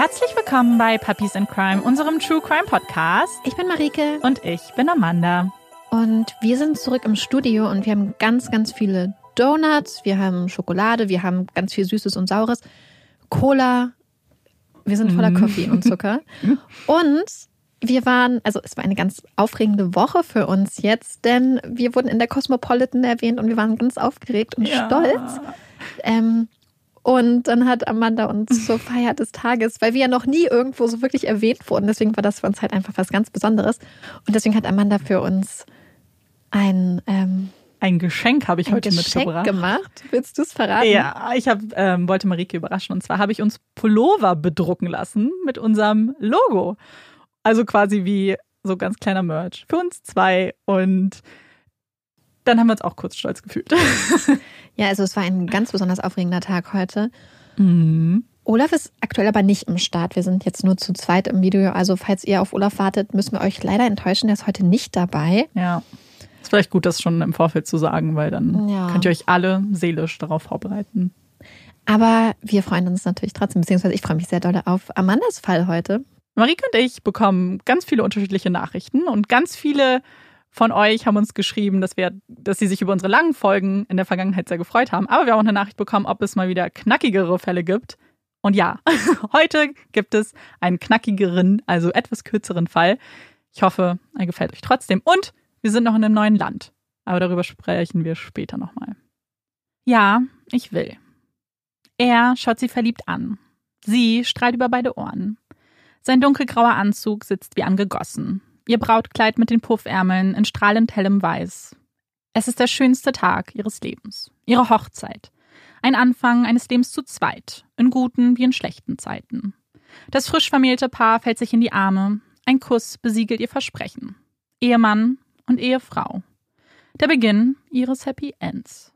Herzlich willkommen bei Puppies in Crime, unserem True Crime Podcast. Ich bin Marike. Und ich bin Amanda. Und wir sind zurück im Studio und wir haben ganz, ganz viele Donuts, wir haben Schokolade, wir haben ganz viel Süßes und Saures, Cola. Wir sind voller. Kaffee und Zucker. Und wir waren, also es war eine ganz aufregende Woche für uns jetzt, denn wir wurden in der Cosmopolitan erwähnt und wir waren ganz aufgeregt und ja. stolz. Ähm, und dann hat Amanda uns zur Feier des Tages, weil wir ja noch nie irgendwo so wirklich erwähnt wurden, deswegen war das für uns halt einfach was ganz Besonderes. Und deswegen hat Amanda für uns ein ähm, ein Geschenk habe ich ein heute Geschenk mitgebracht. gemacht. Willst du es verraten? Ja, ich hab, ähm, wollte Marike überraschen. Und zwar habe ich uns Pullover bedrucken lassen mit unserem Logo. Also quasi wie so ganz kleiner Merch. Für uns zwei. Und dann haben wir uns auch kurz stolz gefühlt. Ja, also es war ein ganz besonders aufregender Tag heute. Mhm. Olaf ist aktuell aber nicht im Start. Wir sind jetzt nur zu zweit im Video. Also falls ihr auf Olaf wartet, müssen wir euch leider enttäuschen. Der ist heute nicht dabei. Ja. Ist vielleicht gut, das schon im Vorfeld zu sagen, weil dann ja. könnt ihr euch alle seelisch darauf vorbereiten. Aber wir freuen uns natürlich trotzdem, beziehungsweise ich freue mich sehr doll auf Amandas Fall heute. Marike und ich bekommen ganz viele unterschiedliche Nachrichten und ganz viele von euch haben uns geschrieben, dass wir, dass sie sich über unsere langen Folgen in der Vergangenheit sehr gefreut haben. Aber wir haben auch eine Nachricht bekommen, ob es mal wieder knackigere Fälle gibt. Und ja, heute gibt es einen knackigeren, also etwas kürzeren Fall. Ich hoffe, er gefällt euch trotzdem. Und wir sind noch in einem neuen Land. Aber darüber sprechen wir später nochmal. Ja, ich will. Er schaut sie verliebt an. Sie strahlt über beide Ohren. Sein dunkelgrauer Anzug sitzt wie angegossen. Ihr Brautkleid mit den Puffärmeln in strahlend hellem Weiß. Es ist der schönste Tag ihres Lebens. Ihre Hochzeit. Ein Anfang eines Lebens zu zweit, in guten wie in schlechten Zeiten. Das frisch vermählte Paar fällt sich in die Arme. Ein Kuss besiegelt ihr Versprechen. Ehemann und Ehefrau. Der Beginn ihres Happy Ends.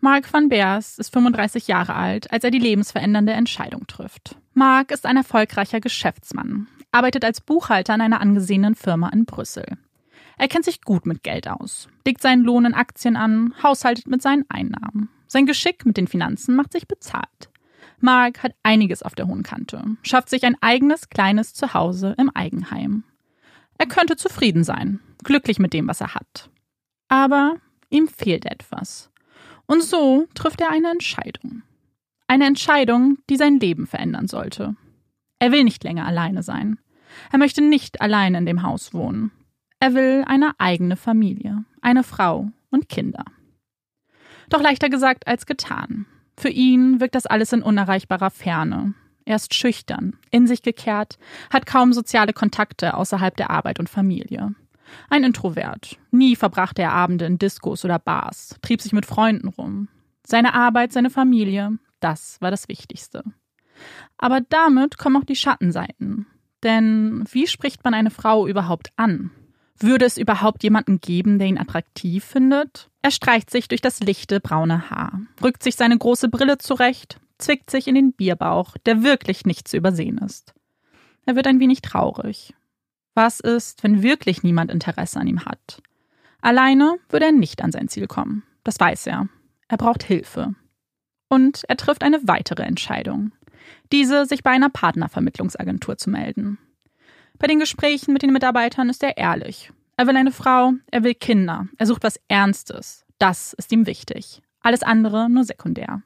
Mark van Beers ist 35 Jahre alt, als er die lebensverändernde Entscheidung trifft. Mark ist ein erfolgreicher Geschäftsmann, arbeitet als Buchhalter in einer angesehenen Firma in Brüssel. Er kennt sich gut mit Geld aus, legt seinen Lohn in Aktien an, haushaltet mit seinen Einnahmen. Sein Geschick mit den Finanzen macht sich bezahlt. Mark hat einiges auf der hohen Kante, schafft sich ein eigenes kleines Zuhause im Eigenheim. Er könnte zufrieden sein, glücklich mit dem, was er hat. Aber ihm fehlt etwas. Und so trifft er eine Entscheidung. Eine Entscheidung, die sein Leben verändern sollte. Er will nicht länger alleine sein. Er möchte nicht allein in dem Haus wohnen. Er will eine eigene Familie, eine Frau und Kinder. Doch leichter gesagt als getan. Für ihn wirkt das alles in unerreichbarer Ferne. Er ist schüchtern, in sich gekehrt, hat kaum soziale Kontakte außerhalb der Arbeit und Familie. Ein Introvert. Nie verbrachte er Abende in Diskos oder Bars, trieb sich mit Freunden rum. Seine Arbeit, seine Familie, das war das Wichtigste. Aber damit kommen auch die Schattenseiten. Denn wie spricht man eine Frau überhaupt an? Würde es überhaupt jemanden geben, der ihn attraktiv findet? Er streicht sich durch das lichte braune Haar, rückt sich seine große Brille zurecht, zwickt sich in den Bierbauch, der wirklich nicht zu übersehen ist. Er wird ein wenig traurig. Was ist, wenn wirklich niemand Interesse an ihm hat? Alleine würde er nicht an sein Ziel kommen. Das weiß er. Er braucht Hilfe. Und er trifft eine weitere Entscheidung diese sich bei einer Partnervermittlungsagentur zu melden. Bei den Gesprächen mit den Mitarbeitern ist er ehrlich. Er will eine Frau, er will Kinder, er sucht was Ernstes. Das ist ihm wichtig. Alles andere nur sekundär.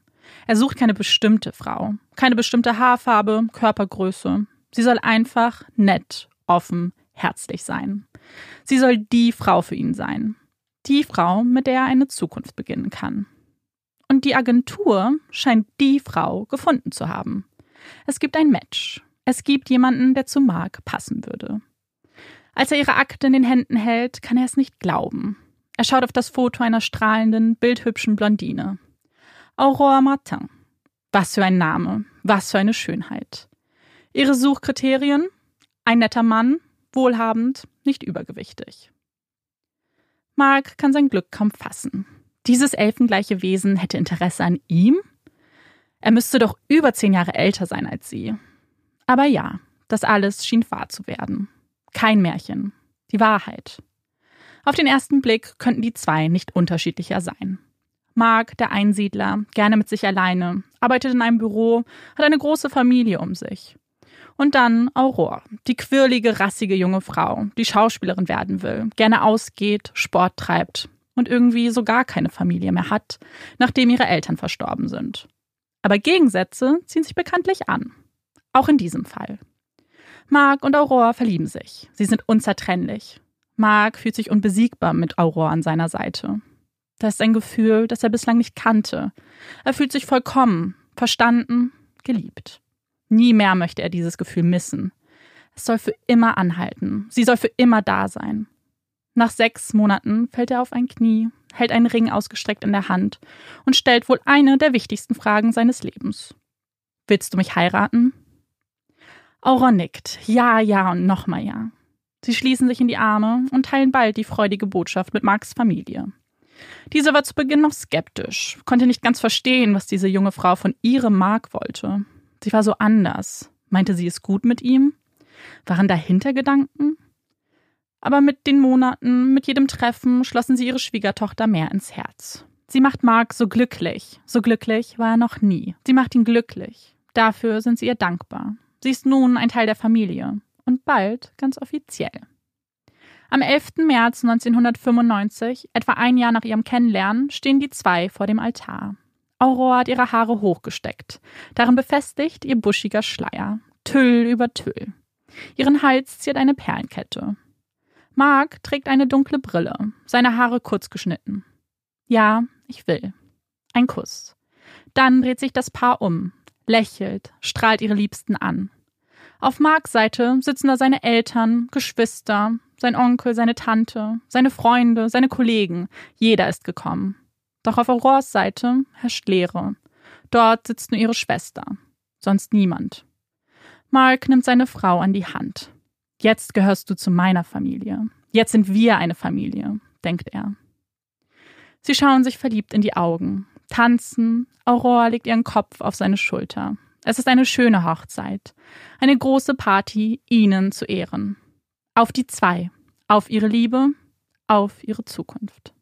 Er sucht keine bestimmte Frau, keine bestimmte Haarfarbe, Körpergröße. Sie soll einfach nett, offen, herzlich sein. Sie soll die Frau für ihn sein. Die Frau, mit der er eine Zukunft beginnen kann. Und die Agentur scheint die Frau gefunden zu haben. Es gibt ein Match. Es gibt jemanden, der zu Mark passen würde. Als er ihre Akte in den Händen hält, kann er es nicht glauben. Er schaut auf das Foto einer strahlenden, bildhübschen Blondine. Aurore Martin. Was für ein Name, was für eine Schönheit. Ihre Suchkriterien? Ein netter Mann, wohlhabend, nicht übergewichtig. Mark kann sein Glück kaum fassen. Dieses elfengleiche Wesen hätte Interesse an ihm? Er müsste doch über zehn Jahre älter sein als sie. Aber ja, das alles schien wahr zu werden. Kein Märchen. Die Wahrheit. Auf den ersten Blick könnten die zwei nicht unterschiedlicher sein. Mark, der Einsiedler, gerne mit sich alleine, arbeitet in einem Büro, hat eine große Familie um sich. Und dann Aurora, die quirlige, rassige junge Frau, die Schauspielerin werden will, gerne ausgeht, Sport treibt und irgendwie so gar keine Familie mehr hat, nachdem ihre Eltern verstorben sind. Aber Gegensätze ziehen sich bekanntlich an. Auch in diesem Fall. Mark und Aurora verlieben sich. Sie sind unzertrennlich. Mark fühlt sich unbesiegbar mit Aurora an seiner Seite. Das ist ein Gefühl, das er bislang nicht kannte. Er fühlt sich vollkommen, verstanden, geliebt. Nie mehr möchte er dieses Gefühl missen. Es soll für immer anhalten. Sie soll für immer da sein. Nach sechs Monaten fällt er auf ein Knie, hält einen Ring ausgestreckt in der Hand und stellt wohl eine der wichtigsten Fragen seines Lebens. Willst du mich heiraten? Aura nickt. Ja, ja und nochmal ja. Sie schließen sich in die Arme und teilen bald die freudige Botschaft mit Marks Familie. Diese war zu Beginn noch skeptisch, konnte nicht ganz verstehen, was diese junge Frau von ihrem Mark wollte. Sie war so anders. Meinte sie es gut mit ihm? Waren da Hintergedanken? Aber mit den Monaten, mit jedem Treffen schlossen sie ihre Schwiegertochter mehr ins Herz. Sie macht Mark so glücklich. So glücklich war er noch nie. Sie macht ihn glücklich. Dafür sind sie ihr dankbar. Sie ist nun ein Teil der Familie und bald ganz offiziell. Am 11. März 1995, etwa ein Jahr nach ihrem Kennenlernen, stehen die zwei vor dem Altar. Aurora hat ihre Haare hochgesteckt, darin befestigt ihr buschiger Schleier, Tüll über Tüll. Ihren Hals ziert eine Perlenkette. Mark trägt eine dunkle Brille, seine Haare kurz geschnitten. Ja, ich will. Ein Kuss. Dann dreht sich das Paar um, lächelt, strahlt ihre Liebsten an. Auf Marks Seite sitzen da seine Eltern, Geschwister, sein Onkel, seine Tante, seine Freunde, seine Kollegen. Jeder ist gekommen. Doch auf Auroras Seite herrscht Leere. Dort sitzt nur ihre Schwester. Sonst niemand. Mark nimmt seine Frau an die Hand. Jetzt gehörst du zu meiner Familie. Jetzt sind wir eine Familie, denkt er. Sie schauen sich verliebt in die Augen tanzen. Aurora legt ihren Kopf auf seine Schulter. Es ist eine schöne Hochzeit. Eine große Party, ihnen zu Ehren. Auf die zwei. Auf ihre Liebe, auf ihre Zukunft.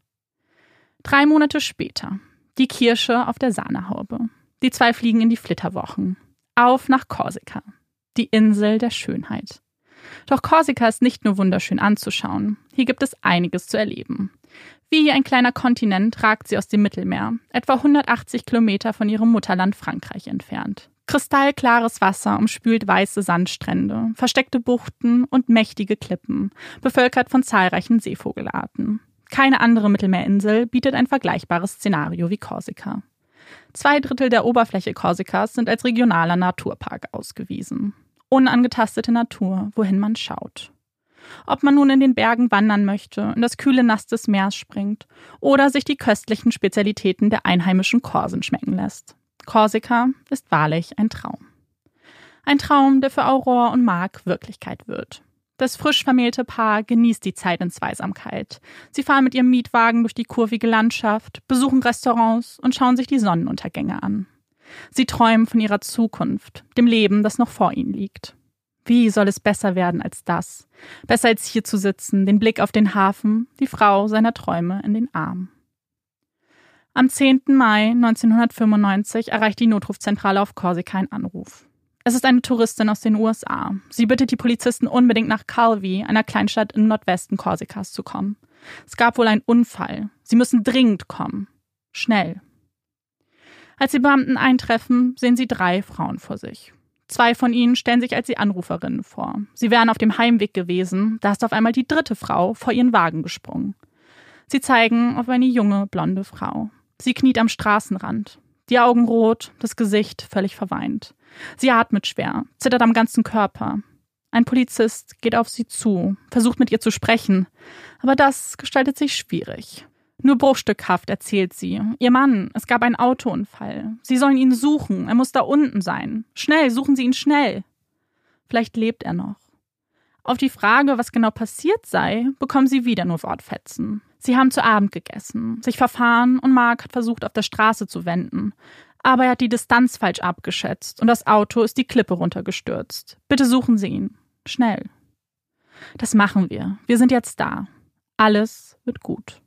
Drei Monate später. Die Kirsche auf der Sahnehaube. Die zwei fliegen in die Flitterwochen. Auf nach Korsika. Die Insel der Schönheit. Doch Korsika ist nicht nur wunderschön anzuschauen. Hier gibt es einiges zu erleben. Wie ein kleiner Kontinent ragt sie aus dem Mittelmeer, etwa 180 Kilometer von ihrem Mutterland Frankreich entfernt. Kristallklares Wasser umspült weiße Sandstrände, versteckte Buchten und mächtige Klippen, bevölkert von zahlreichen Seevogelarten. Keine andere Mittelmeerinsel bietet ein vergleichbares Szenario wie Korsika. Zwei Drittel der Oberfläche Korsikas sind als regionaler Naturpark ausgewiesen. Unangetastete Natur, wohin man schaut. Ob man nun in den Bergen wandern möchte, in das kühle Nass des Meers springt oder sich die köstlichen Spezialitäten der einheimischen Korsen schmecken lässt. Korsika ist wahrlich ein Traum. Ein Traum, der für Aurora und Mark Wirklichkeit wird. Das frisch vermählte Paar genießt die Zeit in Zweisamkeit. Sie fahren mit ihrem Mietwagen durch die kurvige Landschaft, besuchen Restaurants und schauen sich die Sonnenuntergänge an. Sie träumen von ihrer Zukunft, dem Leben, das noch vor ihnen liegt. Wie soll es besser werden als das? Besser als hier zu sitzen, den Blick auf den Hafen, die Frau seiner Träume in den Arm. Am 10. Mai 1995 erreicht die Notrufzentrale auf Korsika ein Anruf. Es ist eine Touristin aus den USA. Sie bittet die Polizisten unbedingt nach Calvi, einer Kleinstadt im Nordwesten Korsikas, zu kommen. Es gab wohl einen Unfall. Sie müssen dringend kommen. Schnell. Als die Beamten eintreffen, sehen sie drei Frauen vor sich. Zwei von ihnen stellen sich als die Anruferinnen vor. Sie wären auf dem Heimweg gewesen, da ist auf einmal die dritte Frau vor ihren Wagen gesprungen. Sie zeigen auf eine junge, blonde Frau. Sie kniet am Straßenrand. Die Augen rot, das Gesicht völlig verweint. Sie atmet schwer, zittert am ganzen Körper. Ein Polizist geht auf sie zu, versucht mit ihr zu sprechen, aber das gestaltet sich schwierig. Nur bruchstückhaft erzählt sie. Ihr Mann, es gab einen Autounfall. Sie sollen ihn suchen. Er muss da unten sein. Schnell, suchen Sie ihn schnell. Vielleicht lebt er noch. Auf die Frage, was genau passiert sei, bekommen sie wieder nur Wortfetzen. Sie haben zu Abend gegessen, sich verfahren und Mark hat versucht, auf der Straße zu wenden. Aber er hat die Distanz falsch abgeschätzt und das Auto ist die Klippe runtergestürzt. Bitte suchen Sie ihn. Schnell. Das machen wir. Wir sind jetzt da. Alles wird gut.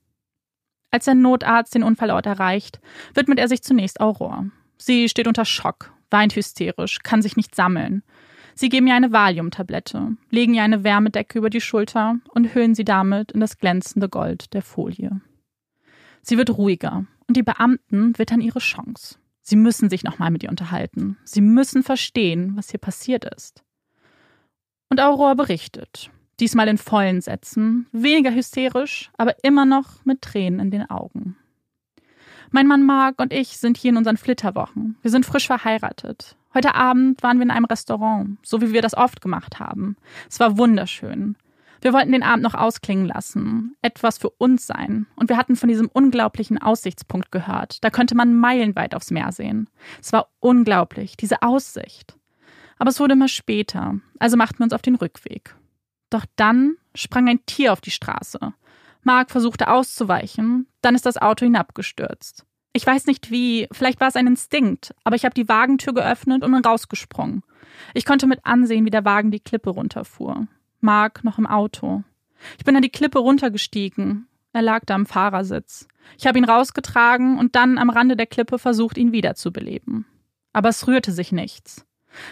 Als der Notarzt den Unfallort erreicht, widmet er sich zunächst Aurora. Sie steht unter Schock, weint hysterisch, kann sich nicht sammeln. Sie geben ihr eine Valiumtablette, legen ihr eine Wärmedecke über die Schulter und hüllen sie damit in das glänzende Gold der Folie. Sie wird ruhiger und die Beamten wittern ihre Chance. Sie müssen sich nochmal mit ihr unterhalten. Sie müssen verstehen, was hier passiert ist. Und Aurora berichtet. Diesmal in vollen Sätzen, weniger hysterisch, aber immer noch mit Tränen in den Augen. Mein Mann Mark und ich sind hier in unseren Flitterwochen. Wir sind frisch verheiratet. Heute Abend waren wir in einem Restaurant, so wie wir das oft gemacht haben. Es war wunderschön. Wir wollten den Abend noch ausklingen lassen, etwas für uns sein. Und wir hatten von diesem unglaublichen Aussichtspunkt gehört. Da könnte man meilenweit aufs Meer sehen. Es war unglaublich, diese Aussicht. Aber es wurde immer später, also machten wir uns auf den Rückweg. Doch dann sprang ein Tier auf die Straße. Mark versuchte auszuweichen, dann ist das Auto hinabgestürzt. Ich weiß nicht wie, vielleicht war es ein Instinkt, aber ich habe die Wagentür geöffnet und bin rausgesprungen. Ich konnte mit ansehen, wie der Wagen die Klippe runterfuhr. Mark noch im Auto. Ich bin an die Klippe runtergestiegen. Er lag da am Fahrersitz. Ich habe ihn rausgetragen und dann am Rande der Klippe versucht, ihn wiederzubeleben. Aber es rührte sich nichts.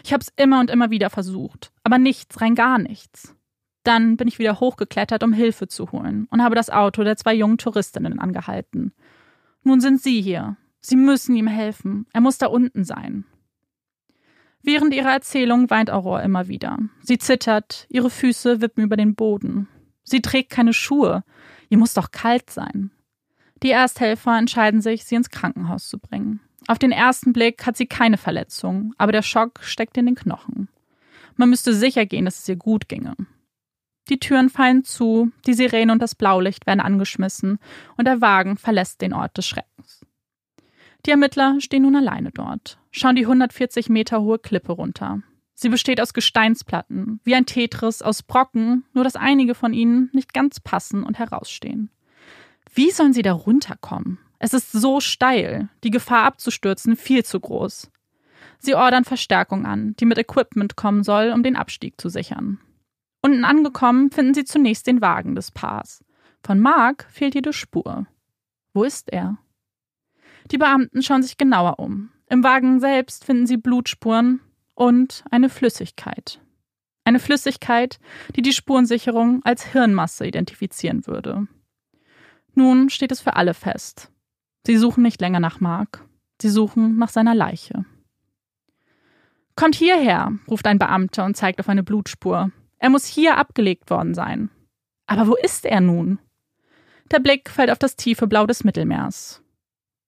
Ich habe es immer und immer wieder versucht, aber nichts, rein gar nichts. Dann bin ich wieder hochgeklettert, um Hilfe zu holen und habe das Auto der zwei jungen Touristinnen angehalten. Nun sind Sie hier. Sie müssen ihm helfen. Er muss da unten sein. Während ihrer Erzählung weint Aurore immer wieder. Sie zittert, ihre Füße wippen über den Boden. Sie trägt keine Schuhe. Ihr muss doch kalt sein. Die Ersthelfer entscheiden sich, sie ins Krankenhaus zu bringen. Auf den ersten Blick hat sie keine Verletzung, aber der Schock steckt in den Knochen. Man müsste sicher gehen, dass es ihr gut ginge. Die Türen fallen zu, die Sirene und das Blaulicht werden angeschmissen und der Wagen verlässt den Ort des Schreckens. Die Ermittler stehen nun alleine dort, schauen die 140 Meter hohe Klippe runter. Sie besteht aus Gesteinsplatten, wie ein Tetris aus Brocken, nur dass einige von ihnen nicht ganz passen und herausstehen. Wie sollen sie da runterkommen? Es ist so steil, die Gefahr abzustürzen viel zu groß. Sie ordern Verstärkung an, die mit Equipment kommen soll, um den Abstieg zu sichern. Unten angekommen finden sie zunächst den Wagen des Paars. Von Mark fehlt jede Spur. Wo ist er? Die Beamten schauen sich genauer um. Im Wagen selbst finden sie Blutspuren und eine Flüssigkeit. Eine Flüssigkeit, die die Spurensicherung als Hirnmasse identifizieren würde. Nun steht es für alle fest. Sie suchen nicht länger nach Mark. Sie suchen nach seiner Leiche. Kommt hierher, ruft ein Beamter und zeigt auf eine Blutspur. Er muss hier abgelegt worden sein. Aber wo ist er nun? Der Blick fällt auf das tiefe Blau des Mittelmeers.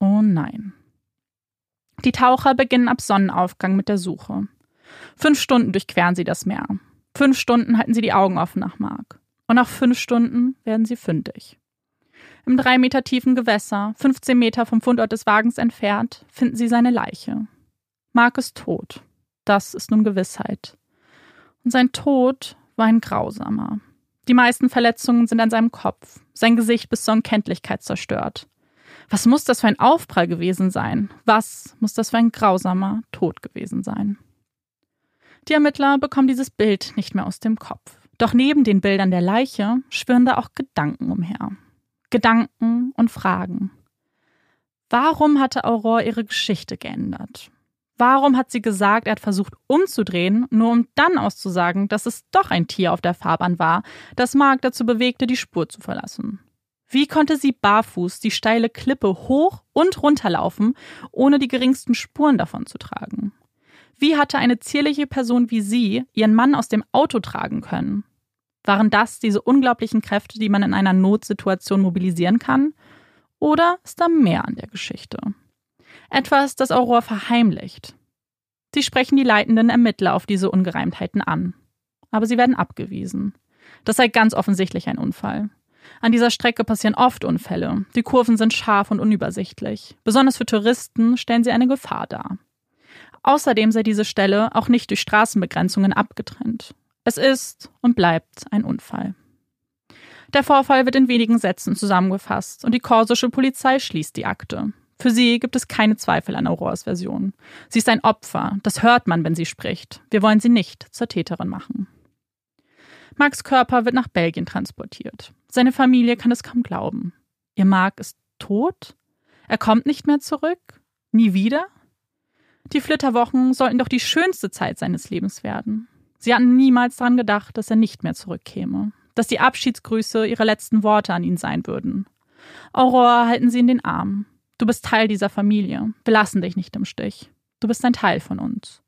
Oh nein. Die Taucher beginnen ab Sonnenaufgang mit der Suche. Fünf Stunden durchqueren sie das Meer. Fünf Stunden halten sie die Augen offen nach Mark. Und nach fünf Stunden werden sie fündig. Im drei Meter tiefen Gewässer, 15 Meter vom Fundort des Wagens entfernt, finden sie seine Leiche. Mark ist tot. Das ist nun Gewissheit. Und sein Tod war ein grausamer. Die meisten Verletzungen sind an seinem Kopf, sein Gesicht bis zur Unkenntlichkeit zerstört. Was muss das für ein Aufprall gewesen sein? Was muss das für ein grausamer Tod gewesen sein? Die Ermittler bekommen dieses Bild nicht mehr aus dem Kopf. Doch neben den Bildern der Leiche schwirren da auch Gedanken umher. Gedanken und Fragen. Warum hatte Aurore ihre Geschichte geändert? Warum hat sie gesagt, er hat versucht umzudrehen, nur um dann auszusagen, dass es doch ein Tier auf der Fahrbahn war, das Mark dazu bewegte, die Spur zu verlassen? Wie konnte sie barfuß die steile Klippe hoch und runterlaufen, ohne die geringsten Spuren davon zu tragen? Wie hatte eine zierliche Person wie sie ihren Mann aus dem Auto tragen können? Waren das diese unglaublichen Kräfte, die man in einer Notsituation mobilisieren kann? Oder ist da mehr an der Geschichte? Etwas, das Aurore verheimlicht. Sie sprechen die leitenden Ermittler auf diese Ungereimtheiten an. Aber sie werden abgewiesen. Das sei ganz offensichtlich ein Unfall. An dieser Strecke passieren oft Unfälle. Die Kurven sind scharf und unübersichtlich. Besonders für Touristen stellen sie eine Gefahr dar. Außerdem sei diese Stelle auch nicht durch Straßenbegrenzungen abgetrennt. Es ist und bleibt ein Unfall. Der Vorfall wird in wenigen Sätzen zusammengefasst und die korsische Polizei schließt die Akte. Für sie gibt es keine Zweifel an Auroras Version. Sie ist ein Opfer, das hört man, wenn sie spricht. Wir wollen sie nicht zur Täterin machen. Marks Körper wird nach Belgien transportiert. Seine Familie kann es kaum glauben. Ihr Mark ist tot? Er kommt nicht mehr zurück? Nie wieder? Die Flitterwochen sollten doch die schönste Zeit seines Lebens werden. Sie hatten niemals daran gedacht, dass er nicht mehr zurückkäme, dass die Abschiedsgrüße ihre letzten Worte an ihn sein würden. Aurora halten sie in den Arm. Du bist Teil dieser Familie. Wir lassen dich nicht im Stich. Du bist ein Teil von uns.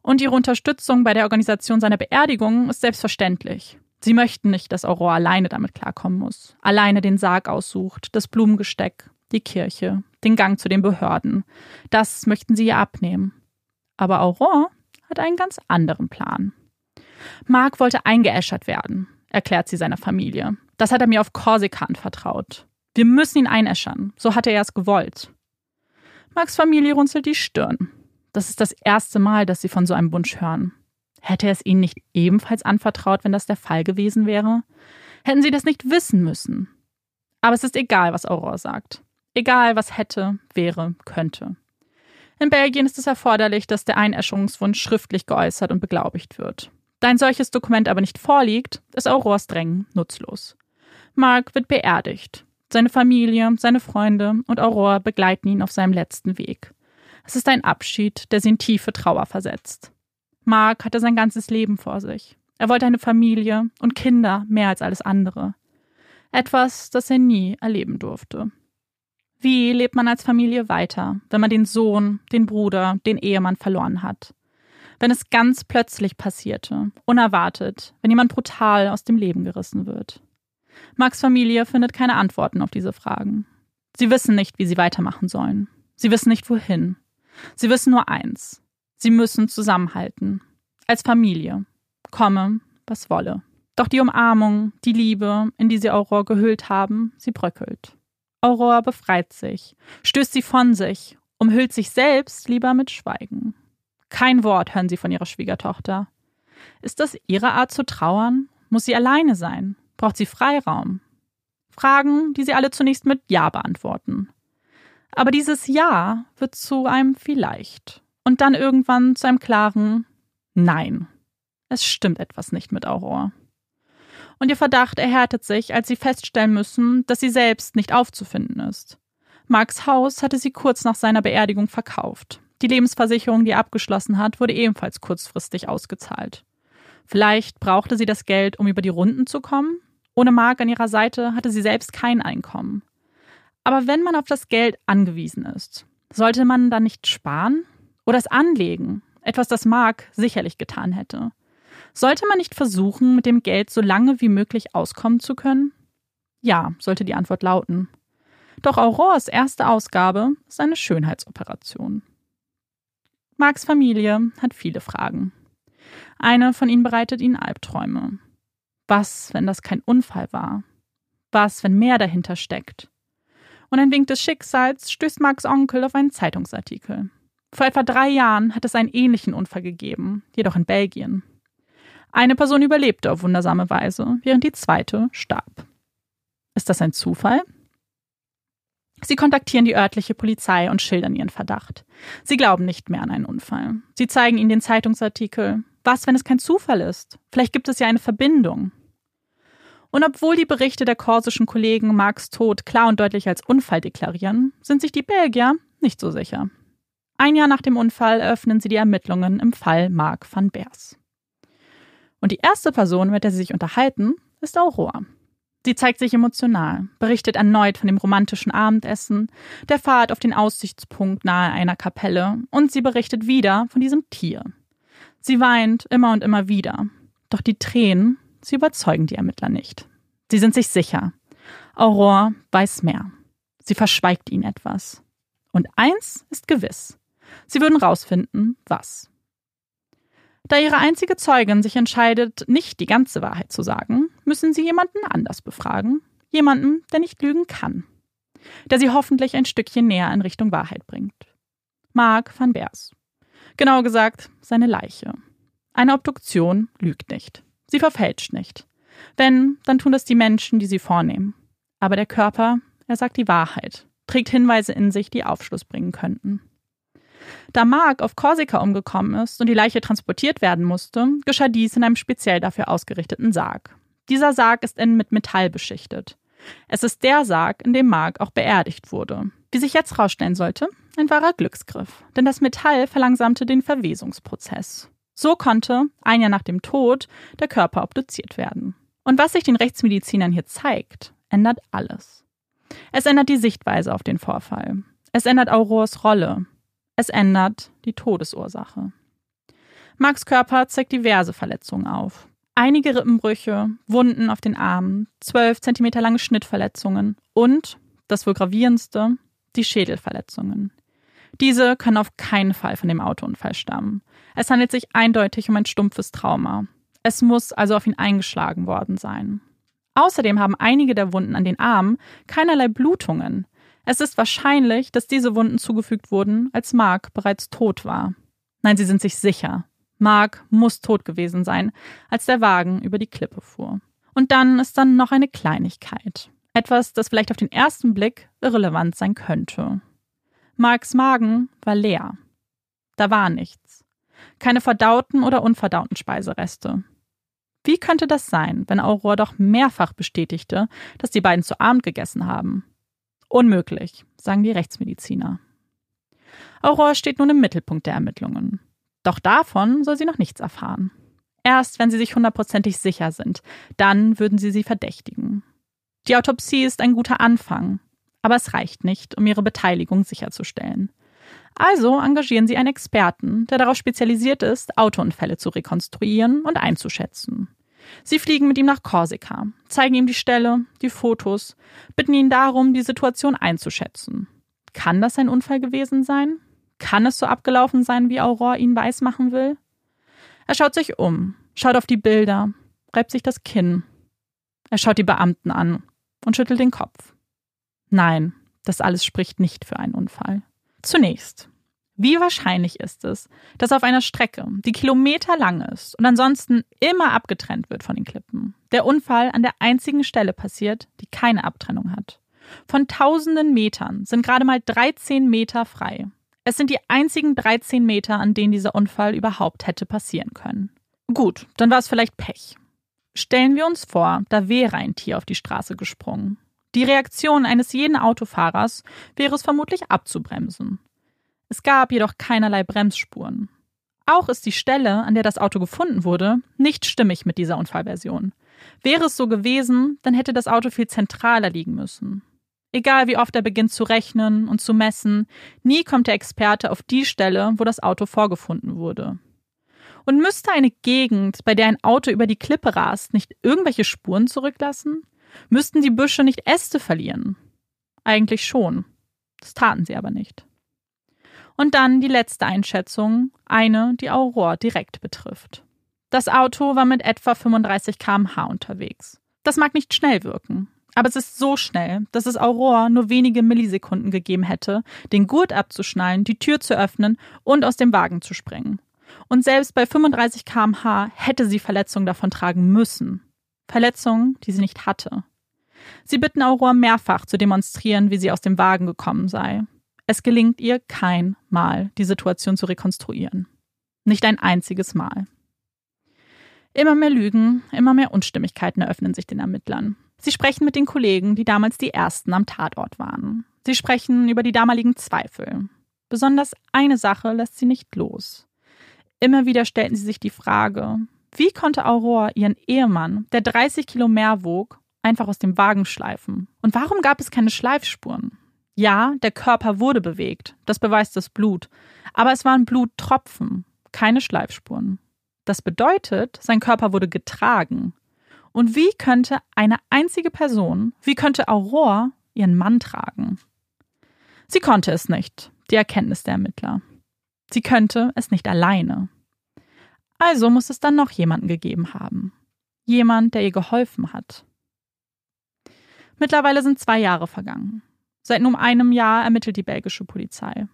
Und ihre Unterstützung bei der Organisation seiner Beerdigung ist selbstverständlich. Sie möchten nicht, dass Aurora alleine damit klarkommen muss, alleine den Sarg aussucht, das Blumengesteck, die Kirche, den Gang zu den Behörden. Das möchten sie ihr abnehmen. Aber Aurora hat einen ganz anderen Plan. Mark wollte eingeäschert werden, erklärt sie seiner Familie. Das hat er mir auf Korsika anvertraut. Wir müssen ihn einäschern, so hatte er es gewollt. Marks Familie runzelt die Stirn. Das ist das erste Mal, dass sie von so einem Wunsch hören. Hätte er es ihnen nicht ebenfalls anvertraut, wenn das der Fall gewesen wäre? Hätten sie das nicht wissen müssen? Aber es ist egal, was Aurora sagt. Egal, was hätte, wäre, könnte. In Belgien ist es erforderlich, dass der Einäscherungswunsch schriftlich geäußert und beglaubigt wird. Da ein solches Dokument aber nicht vorliegt, ist Auroras Drängen nutzlos. Mark wird beerdigt. Seine Familie, seine Freunde und Aurora begleiten ihn auf seinem letzten Weg. Es ist ein Abschied, der sie in tiefe Trauer versetzt. Mark hatte sein ganzes Leben vor sich. Er wollte eine Familie und Kinder mehr als alles andere. Etwas, das er nie erleben durfte. Wie lebt man als Familie weiter, wenn man den Sohn, den Bruder, den Ehemann verloren hat? Wenn es ganz plötzlich passierte, unerwartet, wenn jemand brutal aus dem Leben gerissen wird. Marks Familie findet keine Antworten auf diese Fragen. Sie wissen nicht, wie sie weitermachen sollen. Sie wissen nicht, wohin. Sie wissen nur eins. Sie müssen zusammenhalten. Als Familie. Komme, was wolle. Doch die Umarmung, die Liebe, in die sie Aurora gehüllt haben, sie bröckelt. Aurora befreit sich, stößt sie von sich, umhüllt sich selbst lieber mit Schweigen. Kein Wort hören sie von ihrer Schwiegertochter. Ist das ihre Art zu trauern? Muss sie alleine sein? Braucht sie Freiraum? Fragen, die sie alle zunächst mit Ja beantworten. Aber dieses Ja wird zu einem Vielleicht und dann irgendwann zu einem klaren Nein. Es stimmt etwas nicht mit Aurora. Und ihr Verdacht erhärtet sich, als sie feststellen müssen, dass sie selbst nicht aufzufinden ist. Marks Haus hatte sie kurz nach seiner Beerdigung verkauft. Die Lebensversicherung, die er abgeschlossen hat, wurde ebenfalls kurzfristig ausgezahlt. Vielleicht brauchte sie das Geld, um über die Runden zu kommen? Ohne Mark an ihrer Seite hatte sie selbst kein Einkommen. Aber wenn man auf das Geld angewiesen ist, sollte man dann nicht sparen? Oder es anlegen, etwas, das Mark sicherlich getan hätte. Sollte man nicht versuchen, mit dem Geld so lange wie möglich auskommen zu können? Ja, sollte die Antwort lauten. Doch Auroras erste Ausgabe ist eine Schönheitsoperation. Marks Familie hat viele Fragen. Eine von ihnen bereitet ihnen Albträume. Was, wenn das kein Unfall war? Was, wenn mehr dahinter steckt? Und ein Wink des Schicksals stößt Marks Onkel auf einen Zeitungsartikel. Vor etwa drei Jahren hat es einen ähnlichen Unfall gegeben, jedoch in Belgien. Eine Person überlebte auf wundersame Weise, während die zweite starb. Ist das ein Zufall? Sie kontaktieren die örtliche Polizei und schildern ihren Verdacht. Sie glauben nicht mehr an einen Unfall. Sie zeigen ihnen den Zeitungsartikel. Was, wenn es kein Zufall ist? Vielleicht gibt es ja eine Verbindung. Und obwohl die Berichte der korsischen Kollegen Marks Tod klar und deutlich als Unfall deklarieren, sind sich die Belgier nicht so sicher. Ein Jahr nach dem Unfall eröffnen sie die Ermittlungen im Fall Mark van Beers. Und die erste Person, mit der sie sich unterhalten, ist Aurora. Sie zeigt sich emotional, berichtet erneut von dem romantischen Abendessen, der Fahrt auf den Aussichtspunkt nahe einer Kapelle und sie berichtet wieder von diesem Tier. Sie weint immer und immer wieder. Doch die Tränen, sie überzeugen die Ermittler nicht. Sie sind sich sicher. Aurora weiß mehr. Sie verschweigt ihnen etwas. Und eins ist gewiss. Sie würden rausfinden, was. Da ihre einzige Zeugin sich entscheidet, nicht die ganze Wahrheit zu sagen, müssen sie jemanden anders befragen. Jemanden, der nicht lügen kann. Der sie hoffentlich ein Stückchen näher in Richtung Wahrheit bringt. Mark van Beers. Genau gesagt, seine Leiche. Eine Obduktion lügt nicht. Sie verfälscht nicht. Wenn, dann tun das die Menschen, die sie vornehmen. Aber der Körper, er sagt die Wahrheit, trägt Hinweise in sich, die Aufschluss bringen könnten. Da Mark auf Korsika umgekommen ist und die Leiche transportiert werden musste, geschah dies in einem speziell dafür ausgerichteten Sarg. Dieser Sarg ist innen mit Metall beschichtet. Es ist der Sarg, in dem Mark auch beerdigt wurde. Wie sich jetzt rausstellen sollte, ein wahrer Glücksgriff, denn das Metall verlangsamte den Verwesungsprozess. So konnte, ein Jahr nach dem Tod, der Körper obduziert werden. Und was sich den Rechtsmedizinern hier zeigt, ändert alles. Es ändert die Sichtweise auf den Vorfall. Es ändert Aurors Rolle. Es ändert die Todesursache. Marks Körper zeigt diverse Verletzungen auf. Einige Rippenbrüche, Wunden auf den Armen, zwölf Zentimeter lange Schnittverletzungen und, das wohl gravierendste, die Schädelverletzungen. Diese können auf keinen Fall von dem Autounfall stammen. Es handelt sich eindeutig um ein stumpfes Trauma. Es muss also auf ihn eingeschlagen worden sein. Außerdem haben einige der Wunden an den Armen keinerlei Blutungen. Es ist wahrscheinlich, dass diese Wunden zugefügt wurden, als Mark bereits tot war. Nein, sie sind sich sicher. Mark muss tot gewesen sein, als der Wagen über die Klippe fuhr. Und dann ist dann noch eine Kleinigkeit. Etwas, das vielleicht auf den ersten Blick irrelevant sein könnte. Marks Magen war leer. Da war nichts. Keine verdauten oder unverdauten Speisereste. Wie könnte das sein, wenn Aurora doch mehrfach bestätigte, dass die beiden zu Abend gegessen haben? Unmöglich, sagen die Rechtsmediziner. Aurora steht nun im Mittelpunkt der Ermittlungen. Doch davon soll sie noch nichts erfahren. Erst wenn sie sich hundertprozentig sicher sind, dann würden sie sie verdächtigen. Die Autopsie ist ein guter Anfang, aber es reicht nicht, um ihre Beteiligung sicherzustellen. Also engagieren sie einen Experten, der darauf spezialisiert ist, Autounfälle zu rekonstruieren und einzuschätzen. Sie fliegen mit ihm nach Korsika, zeigen ihm die Stelle, die Fotos, bitten ihn darum, die Situation einzuschätzen. Kann das ein Unfall gewesen sein? Kann es so abgelaufen sein, wie Aurore ihn weismachen will? Er schaut sich um, schaut auf die Bilder, reibt sich das Kinn. Er schaut die Beamten an und schüttelt den Kopf. Nein, das alles spricht nicht für einen Unfall. Zunächst, wie wahrscheinlich ist es, dass auf einer Strecke, die kilometerlang ist und ansonsten immer abgetrennt wird von den Klippen, der Unfall an der einzigen Stelle passiert, die keine Abtrennung hat? Von tausenden Metern sind gerade mal 13 Meter frei. Es sind die einzigen 13 Meter, an denen dieser Unfall überhaupt hätte passieren können. Gut, dann war es vielleicht Pech. Stellen wir uns vor, da wäre ein Tier auf die Straße gesprungen. Die Reaktion eines jeden Autofahrers wäre es vermutlich abzubremsen. Es gab jedoch keinerlei Bremsspuren. Auch ist die Stelle, an der das Auto gefunden wurde, nicht stimmig mit dieser Unfallversion. Wäre es so gewesen, dann hätte das Auto viel zentraler liegen müssen. Egal wie oft er beginnt zu rechnen und zu messen, nie kommt der Experte auf die Stelle, wo das Auto vorgefunden wurde. Und müsste eine Gegend, bei der ein Auto über die Klippe rast, nicht irgendwelche Spuren zurücklassen? Müssten die Büsche nicht Äste verlieren? Eigentlich schon. Das taten sie aber nicht. Und dann die letzte Einschätzung, eine, die Aurore direkt betrifft. Das Auto war mit etwa 35 km/h unterwegs. Das mag nicht schnell wirken, aber es ist so schnell, dass es Aurore nur wenige Millisekunden gegeben hätte, den Gurt abzuschnallen, die Tür zu öffnen und aus dem Wagen zu springen. Und selbst bei 35 km/h hätte sie Verletzungen davon tragen müssen. Verletzungen, die sie nicht hatte. Sie bitten Aurora mehrfach zu demonstrieren, wie sie aus dem Wagen gekommen sei. Es gelingt ihr kein Mal, die Situation zu rekonstruieren. Nicht ein einziges Mal. Immer mehr Lügen, immer mehr Unstimmigkeiten eröffnen sich den Ermittlern. Sie sprechen mit den Kollegen, die damals die ersten am Tatort waren. Sie sprechen über die damaligen Zweifel. Besonders eine Sache lässt sie nicht los. Immer wieder stellten sie sich die Frage, wie konnte Aurora ihren Ehemann, der 30 Kilo mehr wog, einfach aus dem Wagen schleifen? Und warum gab es keine Schleifspuren? Ja, der Körper wurde bewegt, das beweist das Blut, aber es waren Bluttropfen, keine Schleifspuren. Das bedeutet, sein Körper wurde getragen. Und wie könnte eine einzige Person, wie könnte Aurora ihren Mann tragen? Sie konnte es nicht, die Erkenntnis der Ermittler. Sie könnte es nicht alleine. Also muss es dann noch jemanden gegeben haben. Jemand, der ihr geholfen hat. Mittlerweile sind zwei Jahre vergangen. Seit nun einem Jahr ermittelt die belgische Polizei.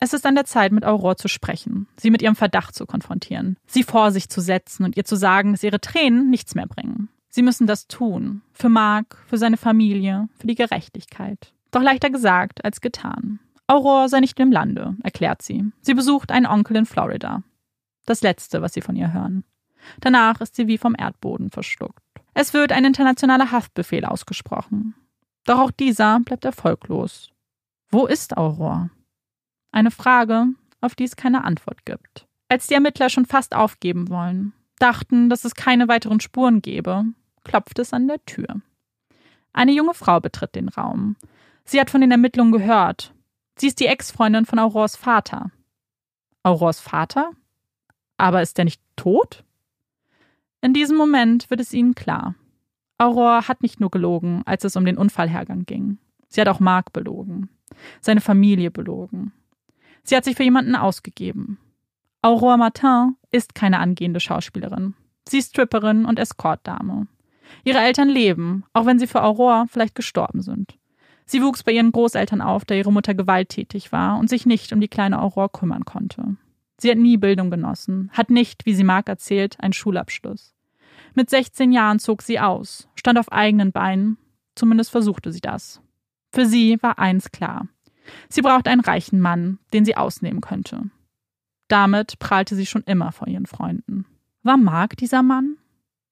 Es ist an der Zeit, mit Aurore zu sprechen, sie mit ihrem Verdacht zu konfrontieren, sie vor sich zu setzen und ihr zu sagen, dass ihre Tränen nichts mehr bringen. Sie müssen das tun. Für Mark, für seine Familie, für die Gerechtigkeit. Doch leichter gesagt als getan. Aurore sei nicht im Lande, erklärt sie. Sie besucht einen Onkel in Florida. Das Letzte, was sie von ihr hören. Danach ist sie wie vom Erdboden verschluckt. Es wird ein internationaler Haftbefehl ausgesprochen. Doch auch dieser bleibt erfolglos. Wo ist Aurore? Eine Frage, auf die es keine Antwort gibt. Als die Ermittler schon fast aufgeben wollen, dachten, dass es keine weiteren Spuren gäbe, klopft es an der Tür. Eine junge Frau betritt den Raum. Sie hat von den Ermittlungen gehört. Sie ist die Ex-Freundin von Aurores Vater. Aurores Vater? Aber ist er nicht tot? In diesem Moment wird es ihnen klar. Aurore hat nicht nur gelogen, als es um den Unfallhergang ging. Sie hat auch Mark belogen, seine Familie belogen. Sie hat sich für jemanden ausgegeben. Aurore Martin ist keine angehende Schauspielerin. Sie ist Stripperin und Escortdame. Ihre Eltern leben, auch wenn sie für Aurore vielleicht gestorben sind. Sie wuchs bei ihren Großeltern auf, da ihre Mutter gewalttätig war und sich nicht um die kleine Aurore kümmern konnte. Sie hat nie Bildung genossen, hat nicht, wie sie Mark erzählt, einen Schulabschluss. Mit 16 Jahren zog sie aus, stand auf eigenen Beinen, zumindest versuchte sie das. Für sie war eins klar. Sie braucht einen reichen Mann, den sie ausnehmen könnte. Damit prahlte sie schon immer vor ihren Freunden. War Mark dieser Mann?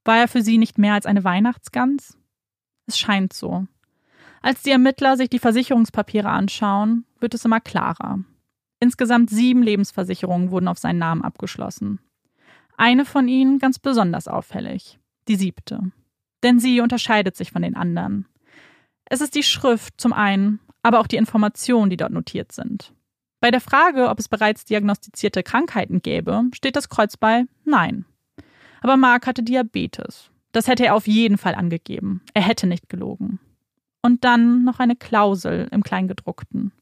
War er für sie nicht mehr als eine Weihnachtsgans? Es scheint so. Als die Ermittler sich die Versicherungspapiere anschauen, wird es immer klarer. Insgesamt sieben Lebensversicherungen wurden auf seinen Namen abgeschlossen. Eine von ihnen ganz besonders auffällig, die siebte. Denn sie unterscheidet sich von den anderen. Es ist die Schrift zum einen, aber auch die Informationen, die dort notiert sind. Bei der Frage, ob es bereits diagnostizierte Krankheiten gäbe, steht das Kreuz bei Nein. Aber Mark hatte Diabetes. Das hätte er auf jeden Fall angegeben. Er hätte nicht gelogen. Und dann noch eine Klausel im Kleingedruckten.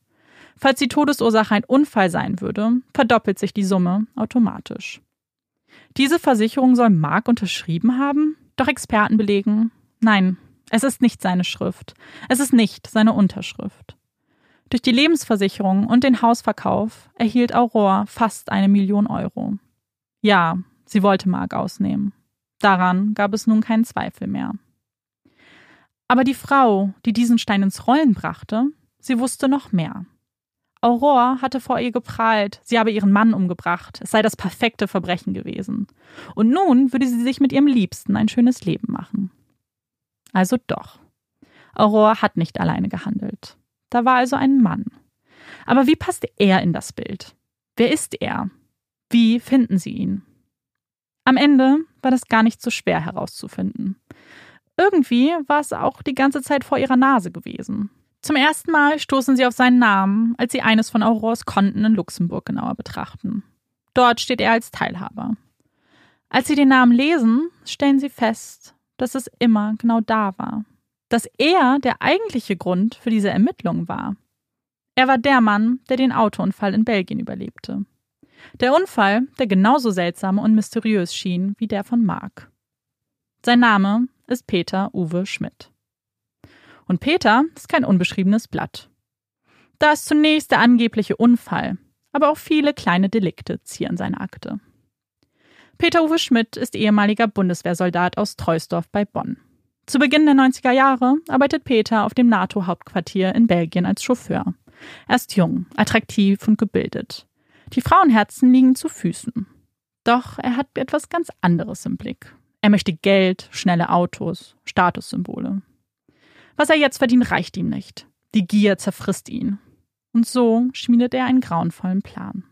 Falls die Todesursache ein Unfall sein würde, verdoppelt sich die Summe automatisch. Diese Versicherung soll Mark unterschrieben haben? Doch Experten belegen, nein, es ist nicht seine Schrift. Es ist nicht seine Unterschrift. Durch die Lebensversicherung und den Hausverkauf erhielt Aurore fast eine Million Euro. Ja, sie wollte Mark ausnehmen. Daran gab es nun keinen Zweifel mehr. Aber die Frau, die diesen Stein ins Rollen brachte, sie wusste noch mehr. Aurore hatte vor ihr geprahlt, sie habe ihren Mann umgebracht, es sei das perfekte Verbrechen gewesen. Und nun würde sie sich mit ihrem Liebsten ein schönes Leben machen. Also doch. Aurore hat nicht alleine gehandelt. Da war also ein Mann. Aber wie passt er in das Bild? Wer ist er? Wie finden sie ihn? Am Ende war das gar nicht so schwer herauszufinden. Irgendwie war es auch die ganze Zeit vor ihrer Nase gewesen. Zum ersten Mal stoßen sie auf seinen Namen, als sie eines von Aurores Konten in Luxemburg genauer betrachten. Dort steht er als Teilhaber. Als sie den Namen lesen, stellen sie fest, dass es immer genau da war. Dass er der eigentliche Grund für diese Ermittlungen war. Er war der Mann, der den Autounfall in Belgien überlebte. Der Unfall, der genauso seltsam und mysteriös schien wie der von Mark. Sein Name ist Peter Uwe Schmidt. Und Peter ist kein unbeschriebenes Blatt. Da ist zunächst der angebliche Unfall, aber auch viele kleine Delikte zieren seine Akte. Peter-Uwe Schmidt ist ehemaliger Bundeswehrsoldat aus Treusdorf bei Bonn. Zu Beginn der 90er Jahre arbeitet Peter auf dem NATO-Hauptquartier in Belgien als Chauffeur. Er ist jung, attraktiv und gebildet. Die Frauenherzen liegen zu Füßen. Doch er hat etwas ganz anderes im Blick. Er möchte Geld, schnelle Autos, Statussymbole. Was er jetzt verdient, reicht ihm nicht. Die Gier zerfrisst ihn. Und so schmiedet er einen grauenvollen Plan.